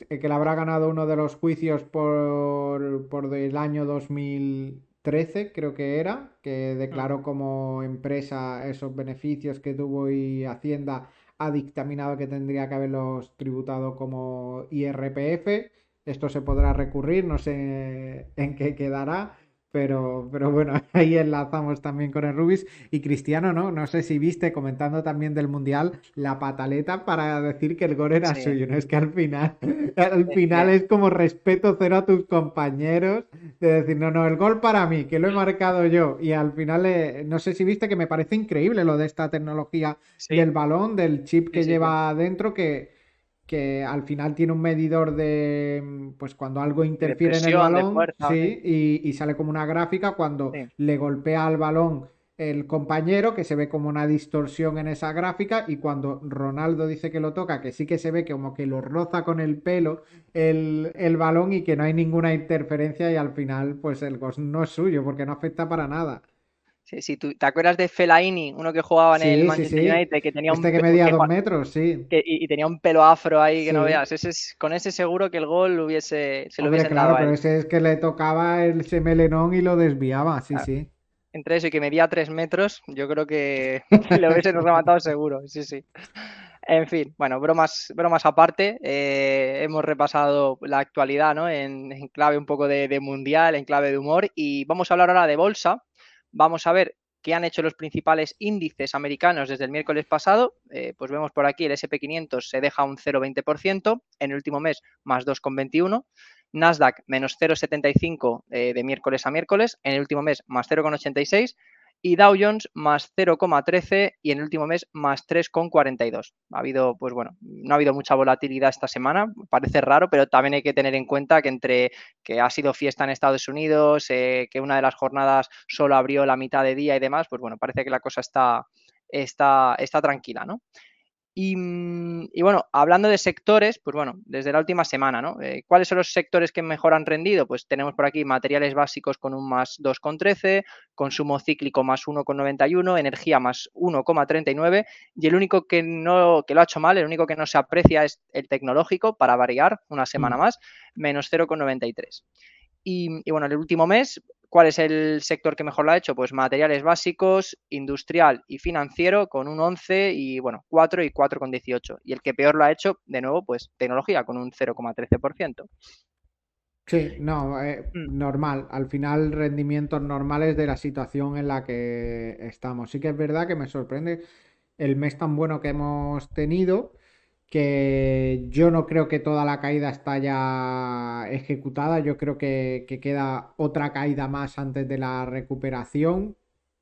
eh, que le habrá ganado uno de los juicios por, por el año 2013, creo que era, que declaró como empresa esos beneficios que tuvo y Hacienda ha dictaminado que tendría que haberlos tributado como IRPF. Esto se podrá recurrir, no sé en qué quedará. Pero, pero bueno, [laughs] ahí enlazamos también con el Rubis. Y Cristiano, ¿no? No sé si viste comentando también del Mundial la pataleta para decir que el gol era suyo. No es que al final, [laughs] al final es como respeto cero a tus compañeros de decir, no, no, el gol para mí, que lo he marcado yo. Y al final, eh, no sé si viste que me parece increíble lo de esta tecnología del balón, del chip que lleva adentro, que que al final tiene un medidor de, pues cuando algo interfiere en el balón, sí, y, sale como una gráfica cuando le golpea al balón el compañero, que se ve como una distorsión en esa gráfica, y cuando Ronaldo dice que lo toca, que sí que se ve como que lo roza con el pelo el, el balón y que no hay ninguna interferencia y al final pues el gol no es suyo porque no afecta para nada. Sí, sí, ¿tú, ¿te acuerdas de Fellaini, uno que jugaba en el Manchester United, que tenía este un que medía dos metros, sí. y, tenía un pelo afro ahí que no veas. Ese es, con ese seguro que el gol hubiese, se lo hubiese claro, dado pero ese es que le tocaba el semelenón y lo desviaba, sí, sí. Entre eso y que medía tres metros, yo creo que [laughs] [laughs] lo hubiese rematado seguro, sí, sí. En fin, bueno, bromas, bromas aparte, eh, hemos repasado la actualidad ¿no? en, clave un poco de mundial, en clave de humor y vamos a hablar ahora de bolsa Vamos a ver qué han hecho los principales índices americanos desde el miércoles pasado. Eh, pues vemos por aquí el SP500 se deja un 0,20%, en el último mes más 2,21%. Nasdaq menos 0,75 eh, de miércoles a miércoles, en el último mes más 0,86 y Dow Jones más 0,13 y en el último mes más 3,42. Ha habido, pues bueno, no ha habido mucha volatilidad esta semana, parece raro, pero también hay que tener en cuenta que entre que ha sido fiesta en Estados Unidos, eh, que una de las jornadas solo abrió la mitad de día y demás, pues bueno, parece que la cosa está, está, está tranquila, ¿no? Mm, y, bueno, hablando de sectores, pues bueno, desde la última semana, ¿no? Eh, ¿Cuáles son los sectores que mejor han rendido? Pues tenemos por aquí materiales básicos con un más 2,13, consumo cíclico más 1,91, energía más 1,39 y el único que no que lo ha hecho mal, el único que no se aprecia es el tecnológico para variar una semana mm. más, menos 0,93. Y, y, bueno, el último mes ¿Cuál es el sector que mejor lo ha hecho? Pues materiales básicos, industrial y financiero con un 11 y bueno, 4 y 4,18. Y el que peor lo ha hecho, de nuevo, pues tecnología con un 0,13%. Sí, no, eh, mm. normal. Al final, rendimientos normales de la situación en la que estamos. Sí que es verdad que me sorprende el mes tan bueno que hemos tenido que yo no creo que toda la caída está ya ejecutada, yo creo que, queda otra caída más antes de la recuperación,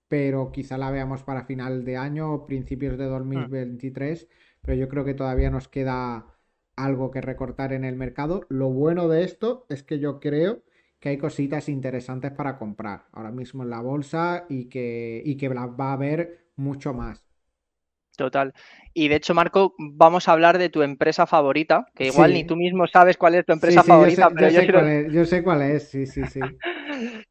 pero quizá la veamos para final de año o principios de 2023, pero yo creo que todavía nos queda algo que recortar en el mercado. Lo bueno de esto es que yo creo que hay cositas interesantes para comprar ahora mismo en la bolsa y que, y que va a haber mucho más. Total. Y de hecho, Marco, vamos a hablar de tu empresa favorita, que igual ni tú mismo sabes cuál es tu empresa favorita, yo sé, pero yo, sé cuál es, sí, sí, sí. [laughs]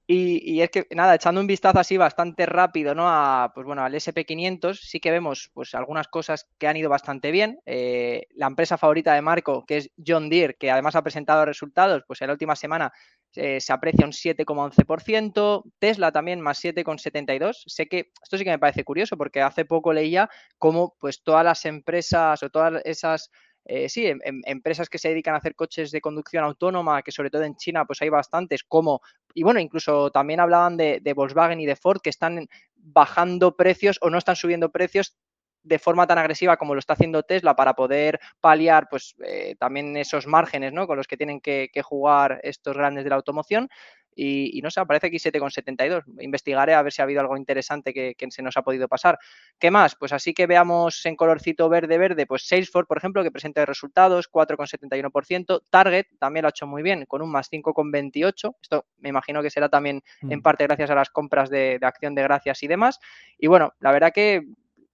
y, es que, nada, echando un vistazo así bastante rápido, ¿no? A, pues bueno, al SP500 sí que vemos pues algunas cosas que han ido bastante bien. Eh, la empresa favorita de Marco, que es John Deere, que además ha presentado resultados, pues en la última semana eh, se aprecia un 7,11%, Tesla también más 7,72%. Sé que esto sí que me parece curioso porque hace poco leía cómo pues todas las empresas o todas esas eh, sí, em, em, empresas que se dedican a hacer coches de conducción autónoma, que sobre todo en China pues hay bastantes, como, y bueno, incluso también hablaban de, Volkswagen y de Ford que están bajando precios o no están subiendo precios de forma tan agresiva como lo está haciendo Tesla para poder paliar pues eh, también esos márgenes ¿no? con los que tienen que, jugar estos grandes de la automoción. Y, no sé, aparece aquí 7,72. Investigaré a ver si ha habido algo interesante que, se nos ha podido pasar. ¿Qué más? Pues así que veamos en colorcito verde, verde, pues Salesforce, por ejemplo, que presenta resultados, 4,71%. Target también lo ha hecho muy bien, con un más 5,28. Esto me imagino que será también en mm. parte gracias a las compras de, de acción de gracias y demás. Y bueno, la verdad que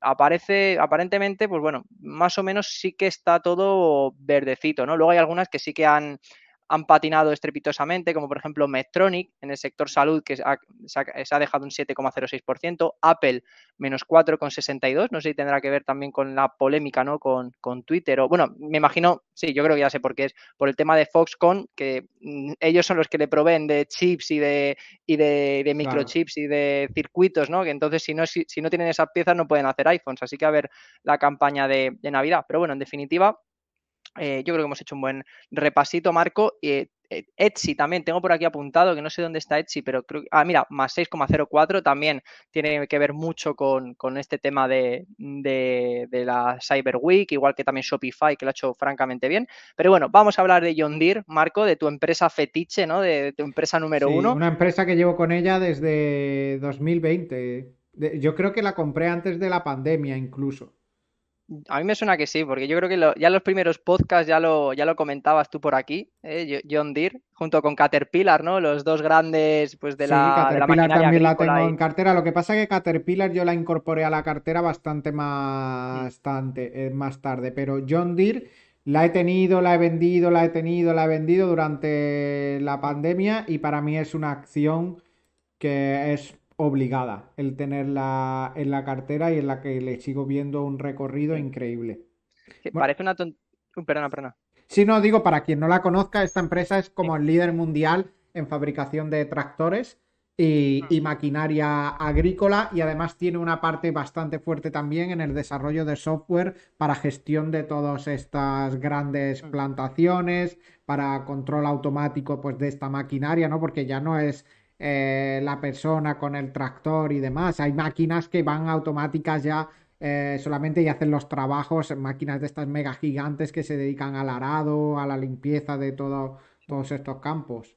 aparece, aparentemente, pues bueno, más o menos sí que está todo verdecito, ¿no? Luego hay algunas que sí que han, han patinado estrepitosamente, como por ejemplo Medtronic en el sector salud, que se ha, dejado un 7,06%, Apple menos 4,62%, no sé si tendrá que ver también con la polémica, ¿no? Con, con, Twitter, o bueno, me imagino, sí, yo creo que ya sé por qué es, por el tema de Foxconn, que mm, ellos son los que le proveen de chips y de, y de, microchips y de circuitos, ¿no? Que entonces si no, si, no tienen esas piezas no pueden hacer iPhones, así que a ver la campaña de, de Navidad, pero bueno, en definitiva, eh, yo creo que hemos hecho un buen repasito, Marco. Eh, eh, Etsy también, tengo por aquí apuntado, que no sé dónde está Etsy, pero creo que, ah, mira, más 6,04 también tiene que ver mucho con, este tema de, la Cyber Week, igual que también Shopify, que lo ha hecho francamente bien. Pero bueno, vamos a hablar de John Deere, Marco, de tu empresa fetiche, ¿no? De, tu empresa número uno. Una empresa que llevo con ella desde 2020. yo creo que la compré antes de la pandemia incluso. A mí me suena que sí, porque yo creo que ya los primeros podcasts ya lo, ya lo comentabas tú por aquí, ¿eh? John Deere, junto con Caterpillar, ¿no? Los dos grandes pues de la, Caterpillar también la tengo en cartera. Lo que pasa es que Caterpillar yo la incorporé a la cartera bastante más, bastante, eh, más tarde, pero John Deere la he tenido, la he vendido, la he tenido, la he vendido durante la pandemia y para mí es una acción que es obligada el tenerla en la cartera y en la que le sigo viendo un recorrido increíble. parece una tontería. perdona, perdona. Sí, no, digo, para quien no la conozca, esta empresa es como el líder mundial en fabricación de tractores y, y, maquinaria agrícola y además tiene una parte bastante fuerte también en el desarrollo de software para gestión de todas estas grandes mm. plantaciones, para control automático pues de esta maquinaria, ¿no? Porque ya no es eh, la persona con el tractor y demás. Hay máquinas que van automáticas ya eh, solamente y hacen los trabajos, máquinas de estas mega gigantes que se dedican al arado, a la limpieza de todo, todos estos campos.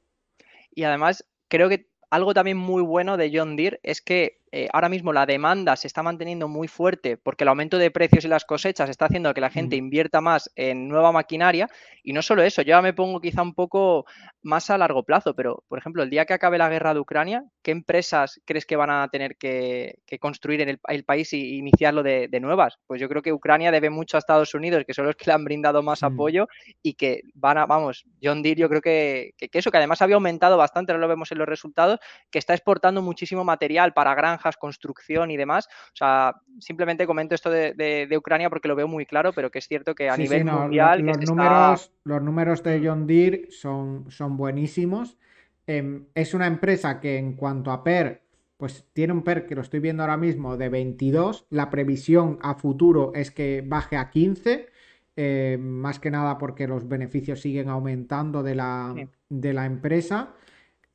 Y además, creo que algo también muy bueno de John Deere es que eh, ahora mismo la demanda se está manteniendo muy fuerte porque el aumento de precios y las cosechas está haciendo que la gente invierta más en nueva maquinaria. Y no solo eso, yo ya me pongo quizá un poco más a largo plazo, pero por ejemplo, el día que acabe la guerra de Ucrania, ¿qué empresas crees que van a tener que, construir en el, país y iniciarlo de, nuevas? Pues yo creo que Ucrania debe mucho a Estados Unidos, que son los que le han brindado más apoyo y que van a, vamos, John Deere yo creo que, que, eso, que además había aumentado bastante, ahora lo vemos en los resultados, que está exportando muchísimo material para granjas, construcción y demás. O sea, simplemente comento esto de, Ucrania porque lo veo muy claro, pero que es cierto que a nivel mundial... Los, números, los números de John Deere son, son buenísimos. Em, es una empresa que en cuanto a PER, pues tiene un PER que lo estoy viendo ahora mismo de 22. La previsión a futuro es que baje a 15. Eh, más que nada porque los beneficios siguen aumentando de la, de la empresa.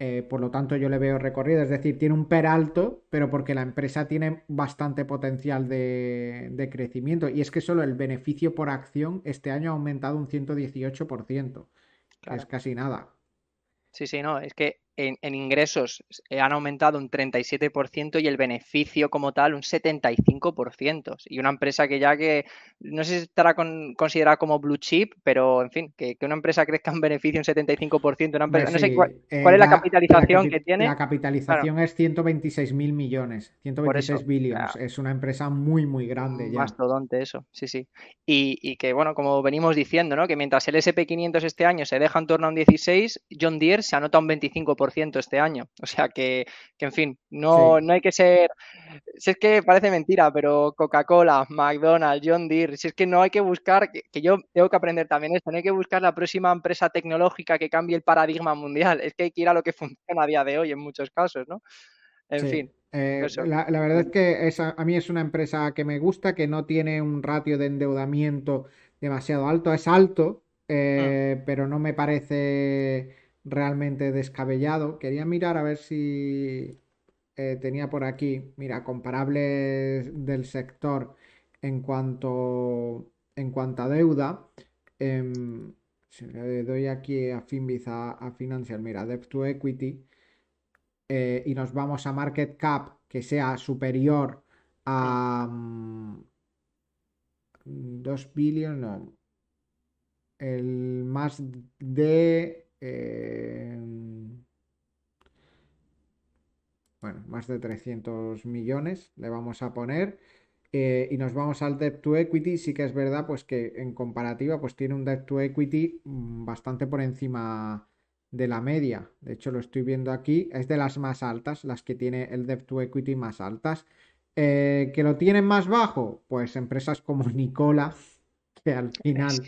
Eh, por lo tanto, yo le veo recorrido. Es decir, tiene un PER alto, pero porque la empresa tiene bastante potencial de, crecimiento. Y es que solo el beneficio por acción este año ha aumentado un 118%. Es casi nada. Sí, sí, no, es que en, ingresos eh, han aumentado un 37% y el beneficio como tal un 75%. Y una empresa que ya que, no sé si estará considerada como blue chip, pero en fin, que, una empresa crezca un beneficio un 75%, una empresa, no sé cuál, eh, es la capitalización que tiene. La capitalización es 126 mil millones, 126 billones. Es una empresa muy, muy grande ya. Mastodonte eso, sí, sí. Y, y, que, bueno, como venimos diciendo, ¿no? Que mientras el SP500 este año se deja en torno a un 16, John Deere se anota un 25% este año. O sea que, en fin, no, no hay que ser. Si es que parece mentira, pero Coca-Cola, McDonald's, John Deere, si es que no hay que buscar, que, yo tengo que aprender también esto, no hay que buscar la próxima empresa tecnológica que cambie el paradigma mundial. Es que hay que ir a lo que funciona a día de hoy en muchos casos, ¿no? En fin. Eh, la, verdad es que a mí es una empresa que me gusta, que no tiene un ratio de endeudamiento demasiado alto. Es alto, eh, mm. pero no me parece realmente descabellado. Quería mirar a ver si eh, tenía por aquí, mira, comparables del sector en cuanto, en cuanto a deuda. Em, si le doy aquí a Finbiz a, Financial, mira, Debt to Equity, eh, y nos vamos a Market Cap que sea superior a 2 mm, billion, no. El más de Em, bueno, más de 300 millones le vamos a poner. Eh, y nos vamos al debt to equity, sí que es verdad pues que en comparativa pues tiene un debt to equity mm, bastante por encima de la media. De hecho lo estoy viendo aquí, es de las más altas, las que tiene el debt to equity más altas. Eh, ¿Que lo tienen más bajo? Pues empresas como [laughs] Nicola, que al final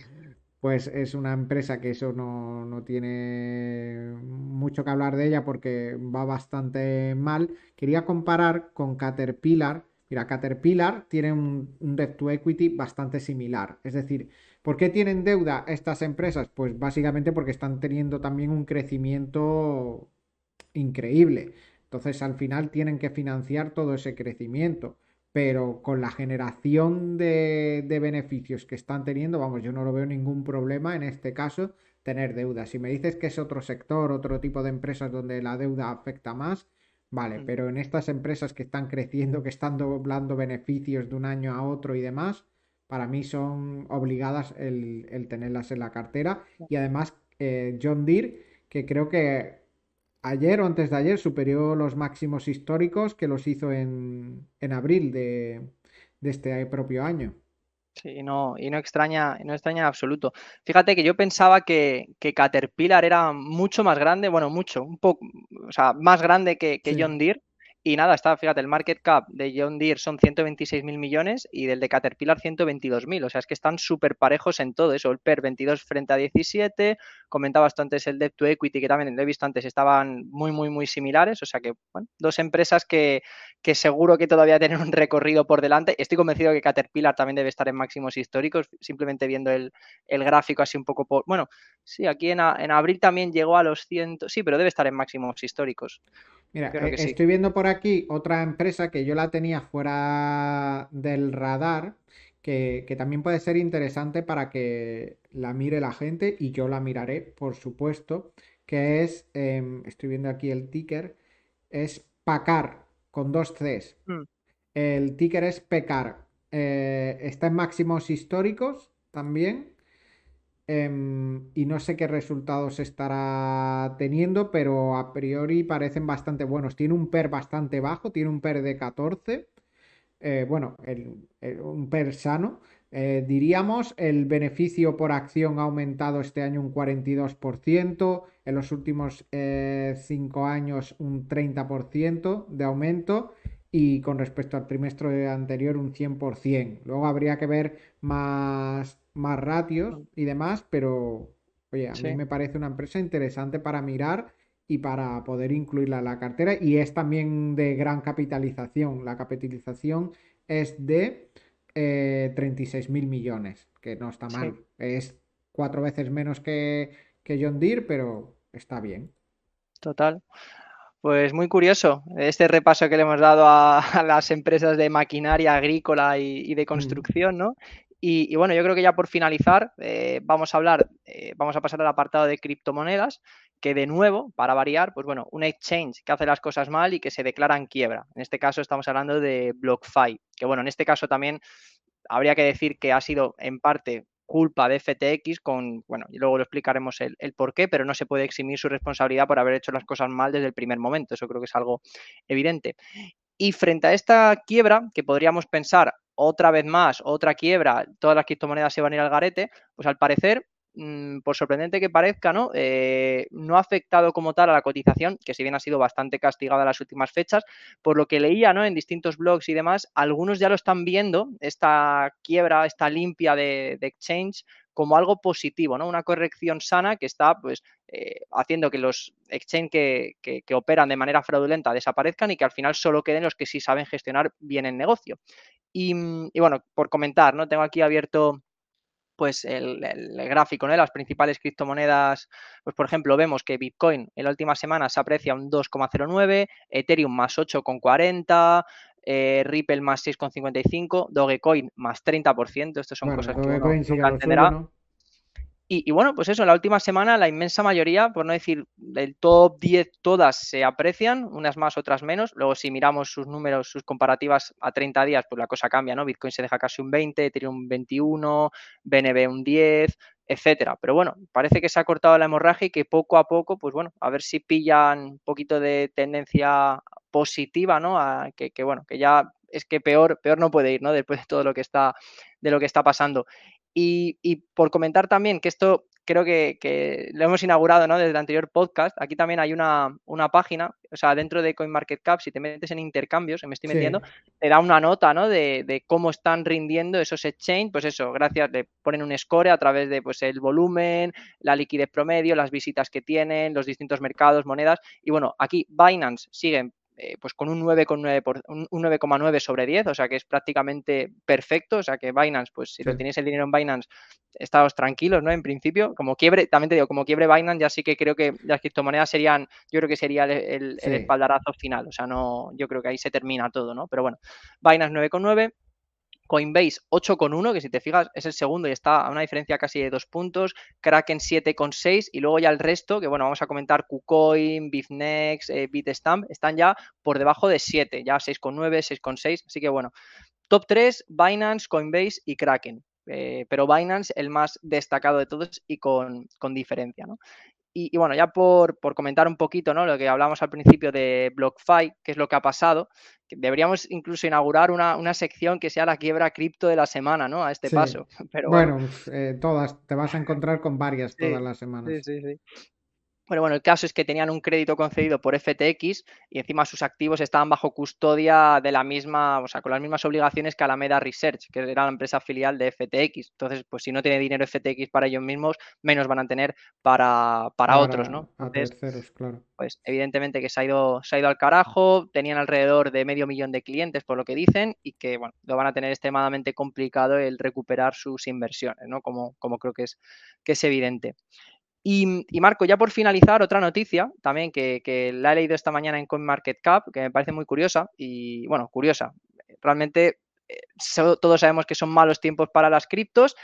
pues es una empresa que eso no, tiene mucho que hablar de ella porque va bastante mal. Quería comparar con Caterpillar. Mira, Caterpillar tiene un, debt to equity bastante similar. Es decir, ¿por qué tienen deuda estas empresas? Pues básicamente porque están teniendo también un crecimiento increíble. Entonces al final tienen que financiar todo ese crecimiento pero con la generación de, beneficios que están teniendo, vamos, yo no lo veo ningún problema en este caso tener deuda. Si me dices que es otro sector, otro tipo de empresas donde la deuda afecta más, vale, mm. pero en estas empresas que están creciendo, que están doblando beneficios de un año a otro y demás, para mí son obligadas el, tenerlas en la cartera. Y además, eh, John Deere, que creo que ayer o antes de ayer superó los máximos históricos que los hizo en, abril de, este propio año. Sí, no, y no extraña, no extraña en absoluto. Fíjate que yo pensaba que, Caterpillar era mucho más grande, bueno, mucho, un poco, o sea, más grande que, John Deere, y nada, está, fíjate, el market cap de John Deere son 126 mil millones y del de Caterpillar 122 mil. O sea, es que están súper parejos en todo eso. El PER 22 frente a 17. Comentabas antes el Debt to Equity, que también lo he visto antes, estaban muy, muy, muy similares. O sea que, bueno, dos empresas que, que seguro que todavía tienen un recorrido por delante. Estoy convencido que Caterpillar también debe estar en máximos históricos, simplemente viendo el, gráfico así un poco por. Bueno, sí, aquí en, en abril también llegó a los 100. Sí, pero debe estar en máximos históricos. Mira, eh, estoy viendo por aquí otra empresa que yo la tenía fuera del radar, que, también puede ser interesante para que la mire la gente y yo la miraré, por supuesto, que es, em, estoy viendo aquí el ticker, es Pacar, con dos Cs. Mm. El ticker es PECAR. Eh, está en máximos históricos también. Em, y no sé qué resultados estará teniendo, pero a priori parecen bastante buenos. Tiene un PER bastante bajo, tiene un PER de 14. Eh, bueno, un PER sano. Eh, diríamos, el beneficio por acción ha aumentado este año un 42%, en los últimos 5 eh, años un 30% de aumento y con respecto al trimestre anterior un 100%. Luego habría que ver más, más ratios y demás, pero oye, a mí me parece una empresa interesante para mirar y para poder incluirla en la cartera y es también de gran capitalización. La capitalización es de eh, 36 mil millones, que no está mal. Es cuatro veces menos que, que John Deere, pero está bien. Total. Pues muy curioso este repaso que le hemos dado a, [laughs] las empresas de maquinaria agrícola y, de mm. construcción, ¿no? Y, bueno, yo creo que ya por finalizar, eh, vamos a hablar, eh, vamos a pasar al apartado de criptomonedas, que de nuevo, para variar, pues bueno, un exchange que hace las cosas mal y que se declara en quiebra. En este caso estamos hablando de BlockFi, que bueno, en este caso también habría que decir que ha sido en parte culpa de FTX con, bueno, y luego lo explicaremos el, por qué, pero no se puede eximir su responsabilidad por haber hecho las cosas mal desde el primer momento. Eso creo que es algo evidente. Y frente a esta quiebra, que podríamos pensar otra vez más, otra quiebra, todas las criptomonedas se van a ir al garete, pues al parecer por sorprendente que parezca, ¿no? Eh, no ha afectado como tal a la cotización, que si bien ha sido bastante castigada en las últimas fechas, por lo que leía ¿no? en distintos blogs y demás, algunos ya lo están viendo, esta quiebra, esta limpia de, exchange, como algo positivo, ¿no? Una corrección sana que está pues eh, haciendo que los exchange que, que, operan de manera fraudulenta desaparezcan y que al final solo queden los que sí saben gestionar bien el negocio. Y, y bueno, por comentar, ¿no? Tengo aquí abierto pues el, gráfico, ¿no? Las principales criptomonedas, pues por ejemplo, vemos que Bitcoin en la última semana se aprecia un 2,09, Ethereum más 8,40, eh, Ripple más 6,55, Dogecoin más 30%, estas son cosas que uno y, bueno, pues eso, en la última semana la inmensa mayoría, por no decir del top 10, todas se aprecian, unas más, otras menos. Luego si miramos sus números, sus comparativas a 30 días, pues la cosa cambia, ¿no? Bitcoin se deja casi un 20, Ethereum un 21, BNB un 10, etcétera. Pero bueno, parece que se ha cortado la hemorragia y que poco a poco, pues bueno, a ver si pillan un poquito de tendencia positiva, ¿no? A que, que bueno, que ya es que peor, peor no puede ir, ¿no? Después de todo lo que está, de lo que está pasando. Y, por comentar también que esto creo que, lo hemos inaugurado ¿no? desde el anterior podcast, aquí también hay una, página, o sea, dentro de CoinMarketCap, si te metes en intercambios, me estoy metiendo, te da una nota ¿no? de, cómo están rindiendo esos exchange, pues eso, gracias, le ponen un score a través de pues el volumen, la liquidez promedio, las visitas que tienen, los distintos mercados, monedas, y bueno, aquí Binance siguen eh, pues con un 9,9 sobre 10, o sea que es prácticamente perfecto, o sea que Binance, pues si tenéis el dinero en Binance, estáos tranquilos, ¿no? En principio, como quiebre, también te digo, como quiebre Binance, ya sí que creo que las criptomonedas serían, yo creo que sería el, el espaldarazo final, o sea, no, yo creo que ahí se termina todo, ¿no? Pero bueno, Binance 9,9, Coinbase 8,1, que si te fijas es el segundo y está a una diferencia casi de dos puntos. Kraken 7,6 y luego ya el resto, que bueno, vamos a comentar KuCoin, Bitnex, eh, Bitstamp, están ya por debajo de 7, ya 6,9, 6,6. Así que bueno, top 3, Binance, Coinbase y Kraken. Eh, pero Binance el más destacado de todos y con, con diferencia. ¿no? Y, bueno, ya por, comentar un poquito, ¿no? Lo que hablamos al principio de BlockFi, qué es lo que ha pasado, que deberíamos incluso inaugurar una, sección que sea la quiebra cripto de la semana, ¿no? A este paso. [laughs] Pero bueno, eh, todas, te vas a encontrar con varias todas las semanas. Sí, sí, sí. Pero bueno, el caso es que tenían un crédito concedido por FTX y encima sus activos estaban bajo custodia de la misma, o sea, con las mismas obligaciones que Alameda Research, que era la empresa filial de FTX. Entonces, pues si no tiene dinero FTX para ellos mismos, menos van a tener para, para, otros, ¿no? terceros, claro. Pues evidentemente que se ha, ido, se ha ido al carajo, tenían alrededor de medio millón de clientes, por lo que dicen, y que, bueno, lo van a tener extremadamente complicado el recuperar sus inversiones, ¿no? Como, como creo que es, que es evidente. Y, Marco, ya por finalizar, otra noticia también que, la he leído esta mañana en CoinMarketCap, que me parece muy curiosa y, bueno, curiosa. Realmente eh, todos sabemos que son malos tiempos para las criptos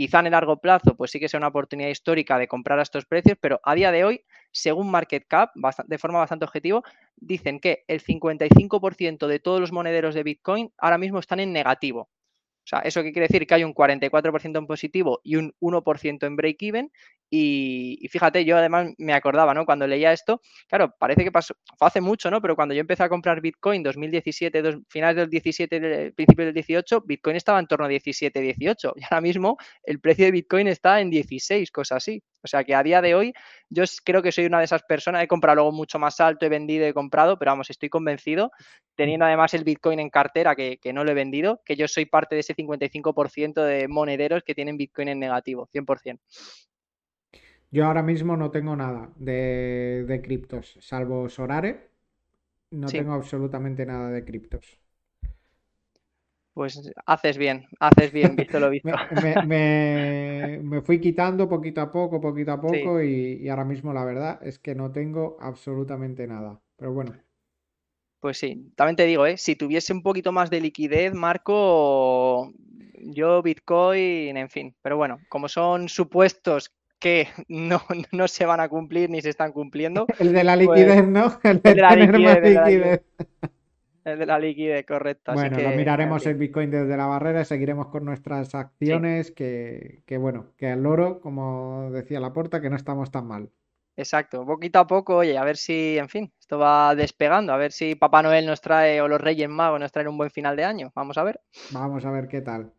quizá en el largo plazo, pues sí que sea una oportunidad histórica de comprar a estos precios, pero a día de hoy, según Market Cap, de forma bastante objetiva, dicen que el 55% de todos los monederos de Bitcoin ahora mismo están en negativo. O sea, ¿eso qué quiere decir? Que hay un 44% en positivo y un 1% en break-even. Y, fíjate, yo además me acordaba, ¿no? Cuando leía esto, claro, parece que pasó, fue hace mucho, ¿no? Pero cuando yo empecé a comprar Bitcoin 2017, finales del 17, principio del 18, Bitcoin estaba en torno a 17, 18. Y ahora mismo el precio de Bitcoin está en 16, cosas así. O sea que a día de hoy yo creo que soy una de esas personas, he comprado luego mucho más alto, he vendido, he comprado, pero vamos, estoy convencido, teniendo además el Bitcoin en cartera que, no lo he vendido, que yo soy parte de ese 55% de monederos que tienen Bitcoin en negativo, 100%. Yo ahora mismo no tengo nada de, criptos, salvo Sorare, no tengo absolutamente nada de criptos. Pues haces bien, haces bien, visto lo [laughs] visto. [laughs] me, fui quitando poquito a poco, poquito a poco y, ahora mismo la verdad es que no tengo absolutamente nada. Pero bueno. Pues sí, también te digo, ¿eh? si tuviese un poquito más de liquidez, Marco, yo Bitcoin, en fin. Pero bueno, como son supuestos que no, [laughs] no se van a cumplir ni se están cumpliendo. [laughs] El de la pues liquidez, ¿no? [laughs] El de, la liquidez de la liquidez, correcto. Bueno, lo miraremos el Bitcoin desde la barrera, seguiremos con nuestras acciones, que, bueno, que al loro, como decía la puerta, que no estamos tan mal. Exacto, poquito a poco, oye, a ver si, en fin, esto va despegando, a ver si Papá Noel nos trae o los Reyes Magos nos traen un buen final de año. Vamos a ver. Vamos a ver qué tal.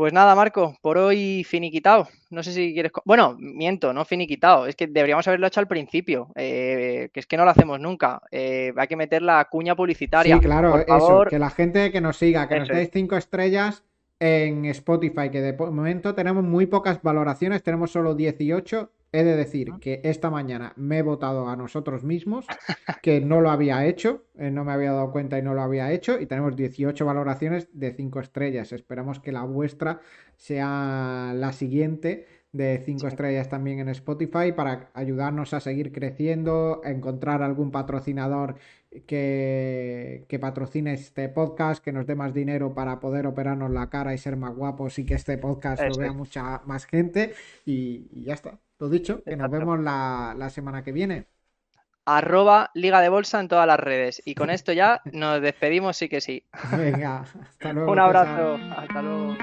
Pues nada, Marco, por hoy finiquitado. No sé si quieres. Bueno, miento, no finiquitado. Es que deberíamos haberlo hecho al principio, eh, que es que no lo hacemos nunca. Eh, hay que meter la cuña publicitaria. Sí, claro, eso. Que la gente que nos siga, que nos deis cinco estrellas en Spotify, que de momento tenemos muy pocas valoraciones, tenemos solo 18 He de decir que esta mañana me he votado a nosotros mismos, que no lo había hecho, eh, no me había dado cuenta y no lo había hecho, y tenemos 18 valoraciones de 5 estrellas. Esperamos que la vuestra sea la siguiente de 5 estrellas también en Spotify para ayudarnos a seguir creciendo, a encontrar algún patrocinador que, que, patrocine este podcast, que nos dé más dinero para poder operarnos la cara y ser más guapos y que este podcast lo vea mucha más gente y ya está. Lo dicho, que nos vemos la, semana que viene. Arroba Liga de Bolsa en todas las redes. Y con esto ya [laughs] nos despedimos, sí que sí. Venga, hasta [laughs] luego. Un abrazo. Hasta luego.